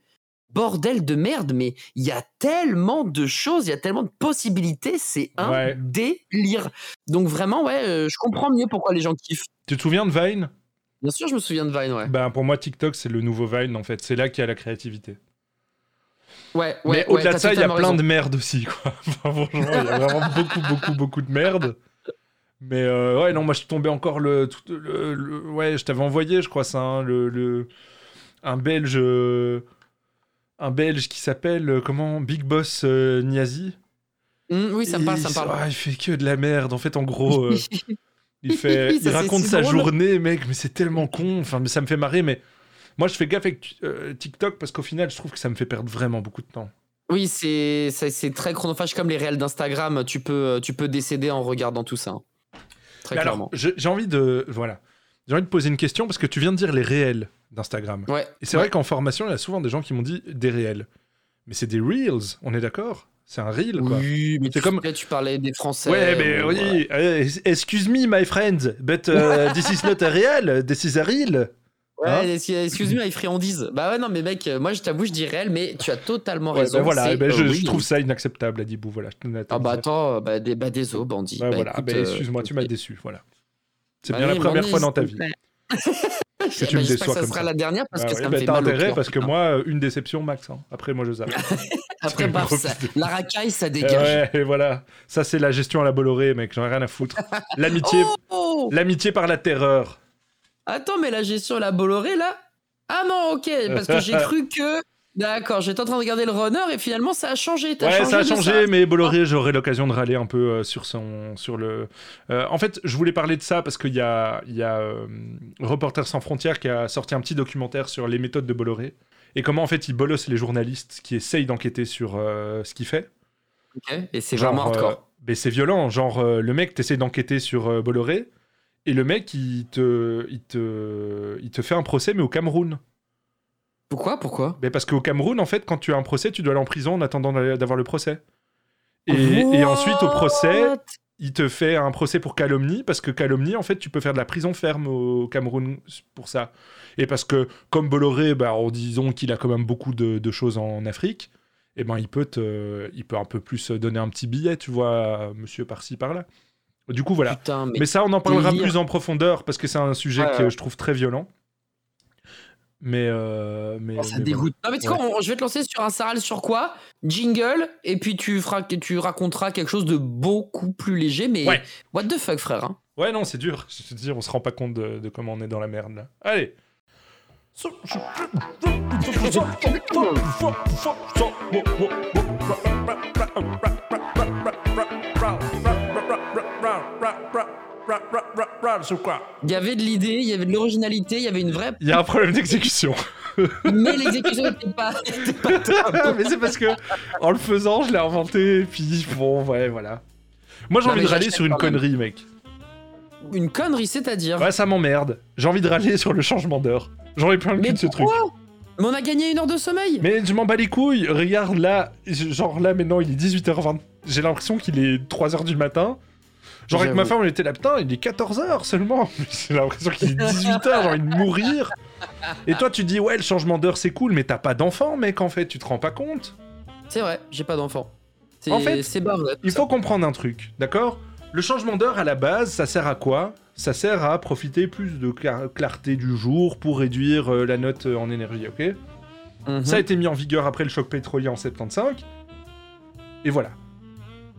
bordel de merde mais il y a tellement de choses il y a tellement de possibilités c'est un Ouais. délire donc vraiment ouais euh, je comprends mieux pourquoi les gens kiffent Tu te souviens de Vine? Bien sûr je me souviens de Vine ouais Ben, pour moi, TikTok, c'est le nouveau Vine, en fait. C'est là qu'il y a la créativité. Ouais, Mais ouais, au-delà ouais, de ça, il y a plein de merde aussi, quoi. [LAUGHS] Enfin, il y a vraiment beaucoup, beaucoup, beaucoup de merde. Mais euh, ouais, non, moi, je suis tombé encore le... tout- le- le- ouais, je t'avais envoyé, je crois, ça, hein, le, le- Un Belge... euh, Un Belge qui s'appelle, euh, comment Big Boss euh, Niazi. Hum, oui ça me parle ça me il- parle ah, il fait que de la merde. En fait, en gros, euh, [LAUGHS] il, fait, Ça, il c'est raconte si sa drôle. journée, mec, mais c'est tellement con. Enfin, mais ça me fait marrer, mais moi, je fais gaffe avec euh, TikTok parce qu'au final, je trouve que ça me fait perdre vraiment beaucoup de temps. Oui, c'est très chronophage comme les réels d'Instagram. Tu peux tu peux décéder en regardant tout ça. hein. Très Mais clairement. j'ai envie de voilà, j'ai envie de poser une question parce que tu viens de dire les réels d'Instagram. Ouais. Et c'est ouais. vrai qu'en formation, il y a souvent des gens qui m'ont dit des réels, mais c'est des reels. On est d'accord? C'est un reel, quoi. Oui, mais C'est tu, comme- là, tu parlais des Français. Ouais, mais oui. voilà. euh, excuse me, my friend, but uh, this is not a real, this is a reel. Ouais, Hein excuse- excuse-moi, les friandises. Bah ouais, non, mais mec, euh, moi je t'avoue, je dis réel, mais tu as totalement Ouais, raison. bah voilà, eh ben, euh, je, oui. je trouve ça inacceptable, Adibou. Voilà, Ah bah attends, bah, des, bah désolé, bandit. Bah, Bah, voilà, écoute, bah, euh, excuse-moi, tu m'as déçu. Voilà. C'est bien la première fois dans ta vie que tu [LAUGHS] me déçois ça sera la dernière parce que ça me fait t'as mal au intérêt parce que moi, euh, une déception max. hein. Après, moi, je zappe. [LAUGHS] Après, la racaille, ça Eh dégage. ouais, et voilà. Ça, c'est la gestion à la Bolloré, mec. J'en ai rien à foutre. [LAUGHS] L'amitié, Oh l'amitié par la terreur. Attends, mais la gestion, la Bolloré, là? Ah non, ok, parce que j'ai [LAUGHS] cru que. D'accord, j'étais en train de regarder le runner et finalement ça a changé. Ouais, changé ça a changé, mais Bolloré, j'aurai l'occasion de râler un peu euh, sur son, sur le. Euh, en fait, je voulais parler de ça parce qu'il y a, il y a euh, Reporters sans frontières qui a sorti un petit documentaire sur les méthodes de Bolloré et comment en fait il bolosse les journalistes qui essayent d'enquêter sur ce qu'il fait. Ok, et c'est Genre, vraiment hardcore. mais c'est violent. Genre, le mec, t'essaies d'enquêter sur Bolloré, et le mec, il te, il, te, il te fait un procès, mais au Cameroun. Pourquoi Pourquoi? Mais Parce qu'au Cameroun, en fait, quand tu as un procès, tu dois aller en prison en attendant d'avoir le procès. Et, et ensuite, au procès, il te fait un procès pour calomnie, parce que calomnie, en fait, tu peux faire de la prison ferme au Cameroun pour ça. Et parce que, comme Bolloré, bah, en disant qu'il a quand même beaucoup de, de choses en Afrique, eh ben, il peut, te, il peut un peu plus donner un petit billet, tu vois, monsieur par-ci, par-là. Du coup, voilà. Putain, mais, Mais ça, on en parlera délire. plus en profondeur parce que c'est un sujet Ouais, que je trouve très violent. Mais. euh, mais Oh, ça mais dégoûte. Non, mais tu sais Ouais. quoi, on- je vais te lancer sur un Saral sur quoi? Jingle, et puis tu, feras, tu raconteras quelque chose de beaucoup plus léger, mais Ouais. what the fuck, frère hein? Ouais, non, c'est dur. [LAUGHS] Je te dis, on se rend pas compte de, de comment on est dans la merde là. Allez. [LAUGHS] Il y avait de l'idée, il y avait de l'originalité, il y avait une vraie. Il y a un problème d'exécution. [LAUGHS] Mais l'exécution n'était pas. pas top. [LAUGHS] mais c'est parce que en le faisant, je l'ai inventé, et puis bon, ouais, voilà. Moi, j'ai envie de râler sur une connerie, mec. Une connerie, c'est-à-dire. Ouais, ça m'emmerde. J'ai envie de râler sur le changement d'heure. J'en ai plein le cul de ce truc. Mais on a gagné une heure de sommeil? Mais je m'en bats les couilles. Regarde là, genre là maintenant, il est 18h20. J'ai l'impression qu'il est 3h du matin. Genre avec ma femme, on était là, putain, il est 14h seulement. [LAUGHS] J'ai l'impression qu'il est 18h, j'ai envie de mourir. Et toi, tu dis, ouais, le changement d'heure, c'est cool, mais t'as pas d'enfant, mec, en fait, tu te rends pas compte. C'est vrai, j'ai pas d'enfant. C'est En fait, c'est barré. Il faut comprendre un truc, d'accord? Le changement d'heure, à la base, ça sert à quoi? Ça sert à profiter plus de cla- clarté du jour pour réduire euh, la note euh, en énergie, ok? Mhm. Ça a été mis en vigueur après le choc pétrolier en 75. Et voilà.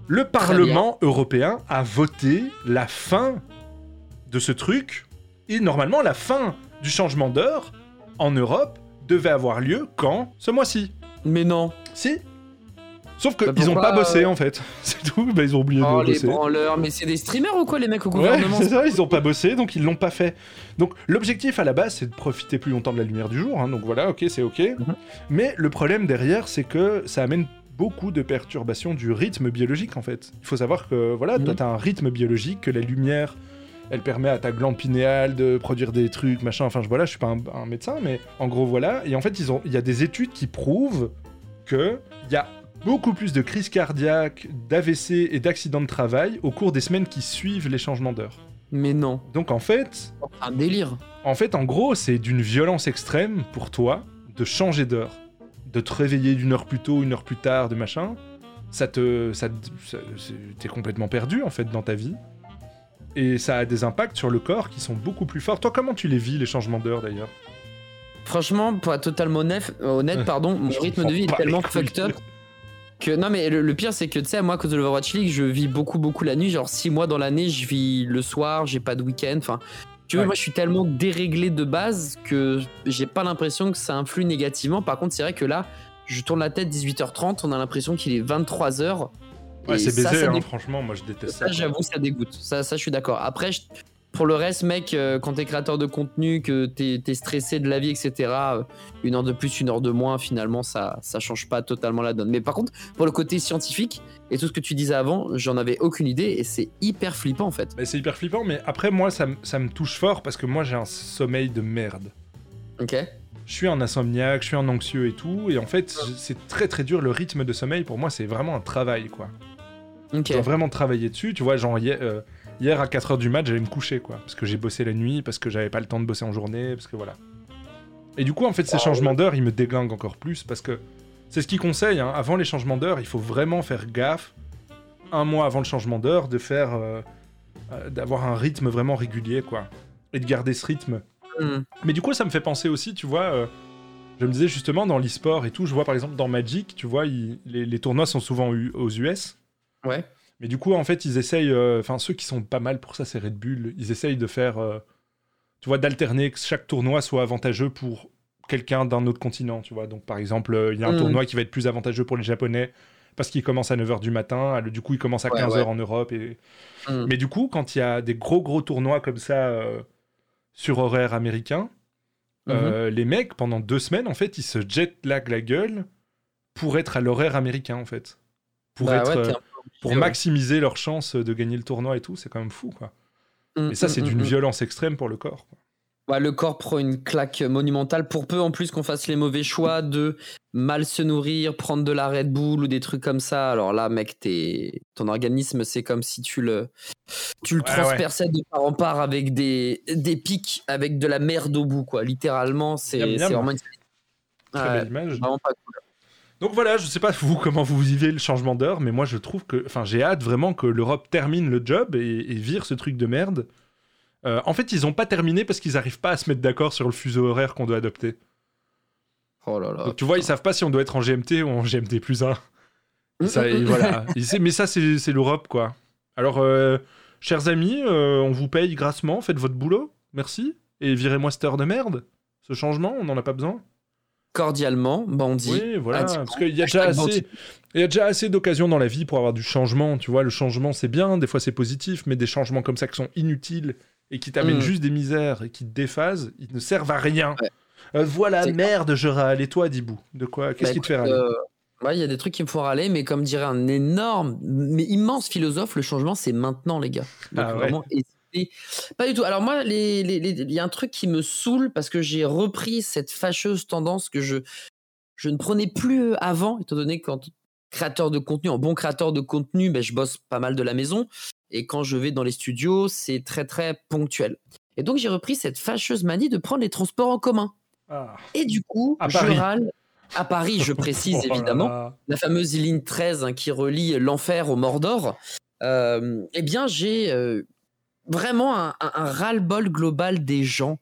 Le Parlement européen a voté la fin de ce truc. Et normalement, la fin du changement d'heure en Europe devait avoir lieu quand? Ce mois-ci. Mais non. Si. Sauf Bah qu'ils ont pourquoi, pas bossé euh, en fait. [LAUGHS] C'est tout. Bah, ils ont oublié Oh, de les bosser. branleurs, mais c'est des streamers ou quoi, les mecs au Ouais, gouvernement [LAUGHS] c'est ça, ils ont pas bossé, donc ils l'ont pas fait. Donc l'objectif à la base, c'est de profiter plus longtemps de la lumière du jour, hein, donc voilà, ok, c'est ok. Mhm. Mais le problème derrière, c'est que ça amène beaucoup de perturbations du rythme biologique en fait. Il faut savoir que voilà, toi Mhm. t'as un rythme biologique, que la lumière, elle permet à ta glande pinéale de produire des trucs, machin, enfin je- voilà, je suis pas un, un médecin, mais en gros voilà. Et en fait, ils ont- il y a des études qui prouvent que il y a beaucoup plus de crises cardiaques, d'AVC et d'accidents de travail au cours des semaines qui suivent les changements d'heure. Mais non. Donc en fait, Un délire. en fait, en gros, c'est d'une violence extrême pour toi de changer d'heure, de te réveiller d'une heure plus tôt, une heure plus tard, de machin. Ça te, ça, t'es complètement perdu en fait dans ta vie. Et ça a des impacts sur le corps qui sont beaucoup plus forts. Toi, comment tu les vis les changements d'heure d'ailleurs? Franchement, pour être totalement honnête, honnête pardon, mon rythme de vie est tellement fucked up que non mais le, le pire c'est que tu sais moi à cause de l'Overwatch League je vis beaucoup beaucoup la nuit genre 6 mois dans l'année je vis le soir j'ai pas de week-end enfin tu vois Ouais. moi je suis tellement déréglé de base que j'ai pas l'impression que ça influe négativement par contre c'est vrai que là je tourne la tête 18h30 on a l'impression qu'il est 23h Ouais, c'est baisé, ça hein, franchement, moi je déteste ça ça. j'avoue ça dégoûte ça ça je suis d'accord après je- pour le reste mec euh, quand t'es créateur de contenu que t'es es stressé de la vie etc euh, une heure de plus une heure de moins finalement ça ça change pas totalement la donne mais par contre pour le côté scientifique et tout ce que tu disais avant j'en avais aucune idée et c'est hyper flippant en fait c'est hyper flippant, mais après, moi, ça, me- ça me touche fort parce que moi j'ai un sommeil de merde. ok je suis un insomniaque, je suis un anxieux et tout, et en fait, c'est très très dur. Le rythme de sommeil, pour moi, c'est vraiment un travail, quoi. ok Je dois vraiment travailler dessus. Tu vois, genre euh, hier à 4h du mat, j'allais me coucher, quoi. Parce que j'ai bossé la nuit, parce que j'avais pas le temps de bosser en journée, parce que voilà. Et du coup, en fait, ces changements d'heure, ils me déglinguent encore plus, parce que c'est ce qu'ils conseillent. hein. Avant les changements d'heure, il faut vraiment faire gaffe, un mois avant le changement d'heure, de faire. euh, euh, d'avoir un rythme vraiment régulier, quoi. Et de garder ce rythme. Hmm. Mais du coup, ça me fait penser aussi, tu vois, euh, je me disais justement dans l'e-sport et tout, je vois par exemple dans Magic, tu vois, les, les tournois sont souvent aux US. ouais Mais du coup, en fait, ils essayent, euh, enfin, ceux qui sont pas mal pour ça, c'est Red Bull, ils essayent de faire, euh, tu vois, d'alterner, que chaque tournoi soit avantageux pour quelqu'un d'un autre continent, tu vois. Donc, par exemple, euh, il y a un Mhm. tournoi qui va être plus avantageux pour les Japonais parce qu'il commence à 9h du matin, du coup, il commence à Ouais, 15h ouais. en Europe. Et... Hmm. Mais du coup, quand il y a des gros, gros tournois comme ça euh, sur horaire américain, euh, les mecs, pendant deux semaines, en fait, ils se jettent la, la gueule pour être à l'horaire américain, en fait. Pour, Bah être, ouais, pour maximiser leurs chances de gagner le tournoi et tout, c'est quand même fou, quoi. Et ça, hmm, c'est hmm, d'une violence extrême pour le corps. quoi. Ouais, le corps prend une claque monumentale pour peu en plus qu'on fasse les mauvais choix de mal se nourrir, prendre de la Red Bull ou des trucs comme ça. Alors là, mec, t'es... ton organisme, c'est comme si tu le, tu le Ouais, transperçais de part en part avec des, des pics, avec de la merde au bout, quoi. Littéralement, c'est, vraiment une... Très belle image. vraiment pas cool. Donc voilà, je sais pas [LAUGHS] vous comment vous vivez le changement d'heure, mais moi je trouve que, enfin j'ai hâte vraiment que l'Europe termine le job et, et vire ce truc de merde. Euh, en fait, ils ont pas terminé parce qu'ils n'arrivent pas à se mettre d'accord sur le fuseau horaire qu'on doit adopter. Oh là là. Donc tu vois, ils savent pas si on doit être en GMT ou en GMT plus 1. [LAUGHS] Ça, et voilà. Et c'est- mais ça, c'est c'est l'Europe, quoi. Alors, euh, chers amis, euh, on vous paye grassement, faites votre boulot, merci. Et virez-moi cette heure de merde. Ce changement, on n'en a pas besoin. Cordialement, bandit. Oui, voilà. Parce qu'il y a déjà assez, il y a déjà assez d'occasions dans la vie pour avoir du changement. Tu vois, le changement, c'est bien, des fois c'est positif, mais des changements comme ça qui sont inutiles et qui t'amènent Mm. juste des misères et qui te déphasent, ils ne servent à rien. Euh, voilà, merde, je râle. Et toi, Dibou De quoi? Qu'est-ce Bah, qui te fait râler? euh, ouais, il y a des trucs qui me font râler, mais comme dirait un énorme, mais immense philosophe, le changement, c'est maintenant, les gars. Donc Ah ouais. vraiment, Pas du tout. Alors moi, il y a un truc qui me saoule parce que j'ai repris cette fâcheuse tendance que je, je ne prenais plus euh, avant, étant donné que quand créateur de contenu, en bon créateur de contenu, ben, je bosse pas mal de la maison. Et quand je vais dans les studios, c'est très très ponctuel. Et donc j'ai repris cette fâcheuse manie de prendre les transports en commun. Ah. Et du coup, À je Paris. râle à Paris, je précise [LAUGHS] Oh là évidemment, là. la fameuse ligne 13 hein, qui relie l'enfer au Mordor. Euh, eh bien, j'ai euh, vraiment un, un- ras-le-bol global des gens.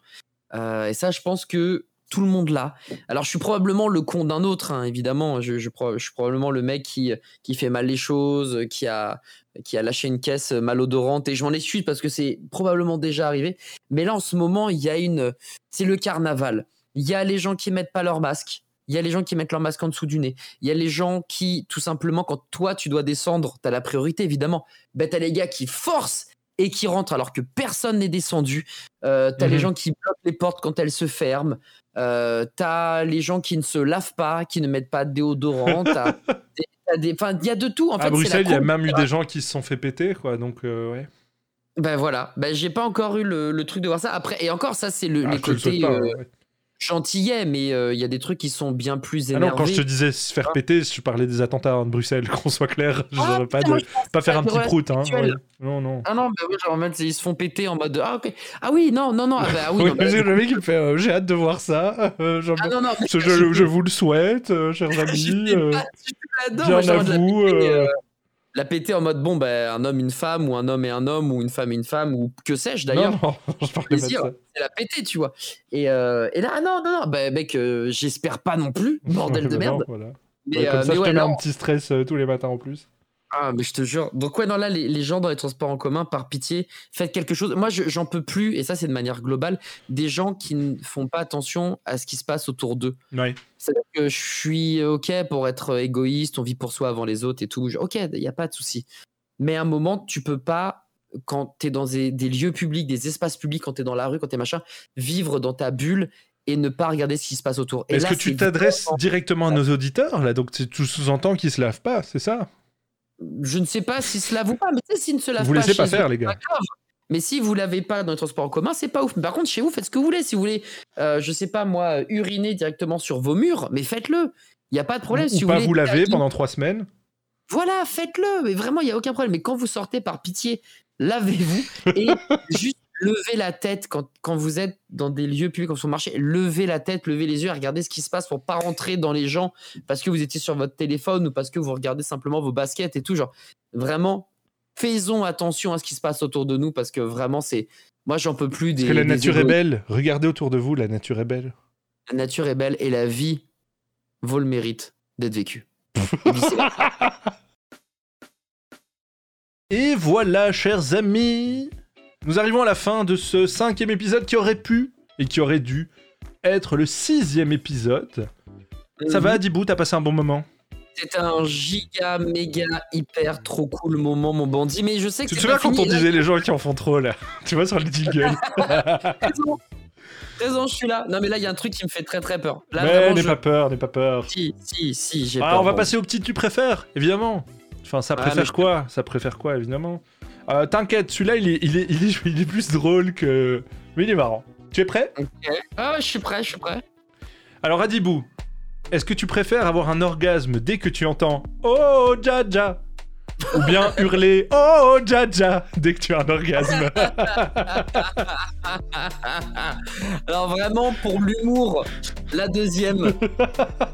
Euh, et ça, je pense que tout le monde l'a. Alors, je suis probablement le con d'un autre, hein, évidemment. Je, je, suis probablement le mec qui, qui fait mal les choses, qui a, qui a lâché une caisse malodorante. Et je m'en excuse parce que c'est probablement déjà arrivé. Mais là, en ce moment, il y a une. C'est le carnaval. Il y a les gens qui mettent pas leur masque. Il y a les gens qui mettent leur masque en dessous du nez. Il y a les gens qui, tout simplement, quand toi, tu dois descendre, tu as la priorité, évidemment. Ben, tu as les gars qui forcent et qui rentrent alors que personne n'est descendu. Euh, tu as les Mhm. gens qui bloquent les portes quand elles se ferment. Euh, tu as les gens qui ne se lavent pas, qui ne mettent pas de déodorant. t'as [LAUGHS] des- t'as des- Enfin, il y a de tout. En à Bruxelles, il y a même eu des gens qui se sont fait péter, quoi. Donc, euh, ouais. ben voilà, ben j'ai pas encore eu le, le truc de voir ça. Après, et encore, ça, c'est le, Ah, les le pas, ouais. Gentillets, mais euh, il y a des trucs qui sont bien plus Ah énervés. non, quand je te disais se faire péter, je parlais des attentats de Bruxelles, [LAUGHS] qu'on soit clair. Je Ah, veux pas, putain, de, pas faire un petit prout, hein. ouais. Non, non. Ah non, bah oui, genre en mode, ils se font péter en mode ah ok ah oui non non non ah, bah, ah oui, Oui, non, bah, le mec il me fait euh, j'ai hâte de voir ça. [LAUGHS] euh, Ah non, non, je, je- je- vous le souhaite, chers [LAUGHS] amis. bien à vous. La péter en mode bon bah un homme une femme ou un homme et un homme ou une femme et une femme ou que sais-je d'ailleurs Non, non, [LAUGHS] je ça. c'est la péter tu vois et, euh, et là ah non non non bah mec euh, j'espère pas non plus bordel [LAUGHS] de non, merde voilà. mais, Ouais, comme euh, ça, mais je ouais, te mets non. un petit stress tous les matins en plus. Ah, mais je te jure. Donc, ouais, non, là, les, les gens dans les transports en commun, par pitié, faites quelque chose. Moi, je- j'en peux plus, et ça, c'est de manière globale, des gens qui ne font pas attention à ce qui se passe autour d'eux. Ouais. C'est-à-dire que je suis OK pour être égoïste, on vit pour soi avant les autres et tout. OK, il n'y a pas de souci. Mais à un moment, tu peux pas, quand tu es dans des, des lieux publics, des espaces publics, quand tu es dans la rue, quand tu es machin, vivre dans ta bulle et ne pas regarder ce qui se passe autour. Est-ce que tu t'adresses directement à nos auditeurs là? Donc tu tu sous-entends qu'ils se lavent pas, c'est ça? Je ne sais pas s'ils se lavent ou pas, mais tu sais, s'ils ne se Vous pas. laissez pas faire, eux, les gars. pas. Mais si vous l'avez pas dans les transports en commun, c'est pas ouf. Par contre, chez vous, faites ce que vous voulez. Si vous voulez, euh, je sais pas moi, uriner directement sur vos murs, mais faites-le. Il n'y a pas de problème. Ou si pas voulez vous laver pendant trois semaines Voilà, faites-le. Mais vraiment, il n'y a aucun problème. Mais quand vous sortez, par pitié, lavez-vous et [LAUGHS] juste levez la tête quand, quand vous êtes dans des lieux publics comme sur le marché. Levez la tête, levez les yeux et regardez ce qui se passe pour pas rentrer dans les gens parce que vous étiez sur votre téléphone ou parce que vous regardez simplement vos baskets et tout. Genre, vraiment, faisons attention à ce qui se passe autour de nous parce que vraiment, c'est. Moi, j'en peux plus des. Parce que la nature est belle. Regardez autour de vous, la nature est belle. La nature est belle et la vie vaut le mérite d'être vécue. [LAUGHS] Et voilà, chers amis, nous arrivons à la fin de ce cinquième épisode qui aurait pu et qui aurait dû être le sixième épisode. Ça Mhm. va, Dibou, t'as passé un bon moment C'était un giga, méga, hyper, trop cool moment, mon bandit. Mais je sais que Tu te souviens quand on disait les gens qui en font trop, là [LAUGHS] Tu vois, sur le jingle [LAUGHS] Raison. Raison, je suis là. Non, mais là, il y a un truc qui me fait très très peur. Là, Mais n'aie je- pas peur, n'aie pas peur. Si, si, si, j'ai Ah, peur. on va bon. passer au petit tu préfères, évidemment. Enfin, ça Ah, préfère je- quoi? Ça préfère quoi, évidemment? Euh, T'inquiète, celui-là, il est, il, est, il, est, il est plus drôle que... Mais il est marrant. Tu es prêt? Ok. Ah, je suis prêt, je suis prêt. Alors, Adibou, est-ce que tu préfères avoir un orgasme dès que tu entends « Oh, Jaja » ou bien hurler « Oh, Jaja » dès que tu as un orgasme [LAUGHS] Alors, vraiment, pour l'humour, la deuxième.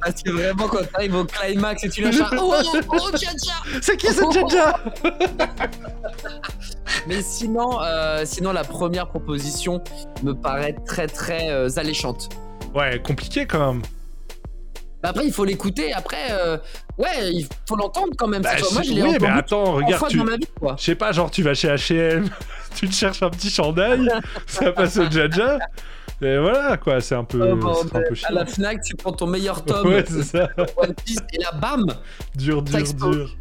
Parce que vraiment, quand t'arrives au climax et tu lâches un Oh, oh, oh, tcha, tcha C'est qui ce Jaja? [LAUGHS] Mais sinon, euh, sinon, la première proposition me paraît très très euh, alléchante. Ouais, compliqué quand même. Bah après, il faut l'écouter. Après, euh, ouais, il faut l'entendre quand même. Bah. Moi, je- l'ai oui, entendu mais attends, regarde, tu- dans ma vie, quoi. Je sais pas, genre tu vas chez H&M, [LAUGHS] tu te cherches un petit chandail, [LAUGHS] ça passe au Jaja, et voilà quoi, c'est un peu, Oh, un peu à la Fnac, tu prends ton meilleur tome. Ouais, c'est ça. Et là, bam Dur, dur, dur.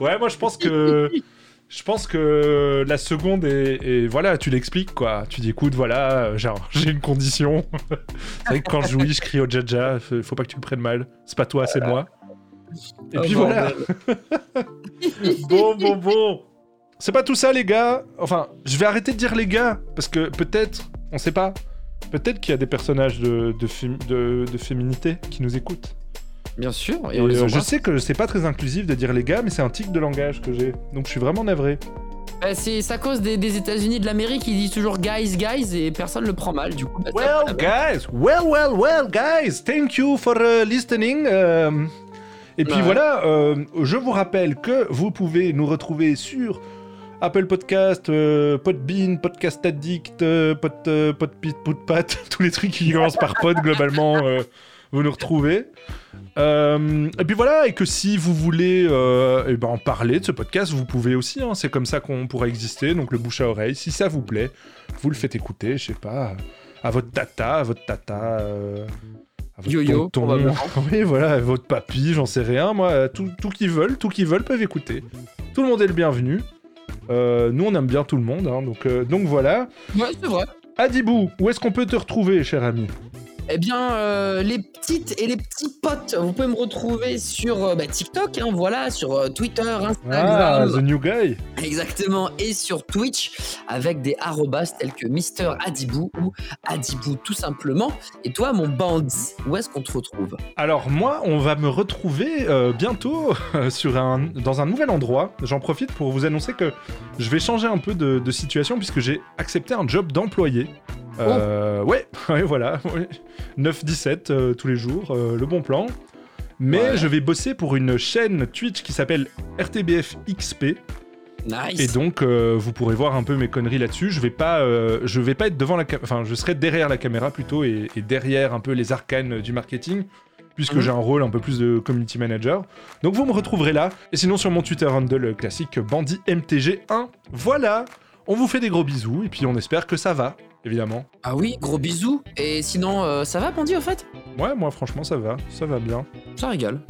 Ouais, moi je pense que [LAUGHS] je pense que la seconde est, est- voilà, tu l'expliques quoi. Tu dis écoute, voilà, euh, genre [LAUGHS] j'ai une condition. [LAUGHS] c'est vrai que quand je jouis, je crie au Jaja, faut faut pas que tu le prennes mal. C'est pas toi, c'est moi. Et Oh, puis voilà. [LAUGHS] bon, bon, bon. C'est pas tout ça, les gars. Enfin, je vais arrêter de dire les gars, parce que peut-être, on sait pas, peut-être qu'il y a des personnages de, de- de féminité qui nous écoutent. Bien sûr, et, Et on les euh, je sais que c'est pas très inclusif de dire les gars, mais c'est un tic de langage que j'ai. Donc je suis vraiment navré. Bah, c'est à cause des, des États-Unis de l'Amérique, ils disent toujours guys, guys, et personne le prend mal, du coup. bah, Well, guys, well, well, well, guys, thank you for uh, listening. euh, et puis Ouais. voilà, euh, je vous rappelle que vous pouvez nous retrouver sur Apple Podcast, euh, Podbean, Podcast Addict, euh, Pod, euh, Podpit, Podpat, [LAUGHS] tous les trucs qui commencent par pod globalement, euh, vous nous retrouvez. Euh, et puis voilà, et que si vous voulez euh, eh ben, en parler de ce podcast, vous pouvez aussi, hein, c'est comme ça qu'on pourrait exister, donc le bouche à oreille, si ça vous plaît, vous le faites écouter, je sais pas, à votre tata, à votre tata, euh, à votre Yo-yo, tonton. [LAUGHS] oui, voilà, à votre papy, j'en sais rien, moi, tout, tout qui veulent, tout qui veulent peuvent écouter. Tout le monde est le bienvenu. Euh, nous, on aime bien tout le monde, hein, donc, euh, donc voilà. Ouais, c'est vrai. Adibou, où est-ce qu'on peut te retrouver, cher ami? Eh bien, euh, les petites et les petits potes, vous pouvez me retrouver sur euh, bah, TikTok, hein, voilà, sur euh, Twitter, Ah, Instagram. The New Guy Exactement, et sur Twitch avec des arrobas tels que Mister Adibou ou Adibou tout simplement. Et toi, mon bandit, où est-ce qu'on te retrouve? Alors moi, on va me retrouver bientôt [LAUGHS] sur un, dans un nouvel endroit. J'en profite pour vous annoncer que je vais changer un peu de, de situation puisque j'ai accepté un job d'employé. Euh, Ouais, [LAUGHS] ouais, voilà. ouais. 9-17 euh, tous les jours, euh, le bon plan. Mais Ouais. je vais bosser pour une chaîne Twitch qui s'appelle RTBF XP. Nice. Et donc, euh, vous pourrez voir un peu mes conneries là-dessus. Je vais pas, je vais pas être devant la, enfin, je serai derrière la caméra plutôt et, et derrière un peu les arcanes du marketing, puisque Mhm. j'ai un rôle un peu plus de community manager. Donc, vous me retrouverez là. Et sinon, sur mon Twitter handle classique, Bandit MTG1. Voilà. On vous fait des gros bisous et puis on espère que ça va, évidemment. Ah oui, gros bisous. Et sinon, euh, ça va, bandit, en fait? Ouais, moi, franchement, ça va, ça va bien. Ça régale.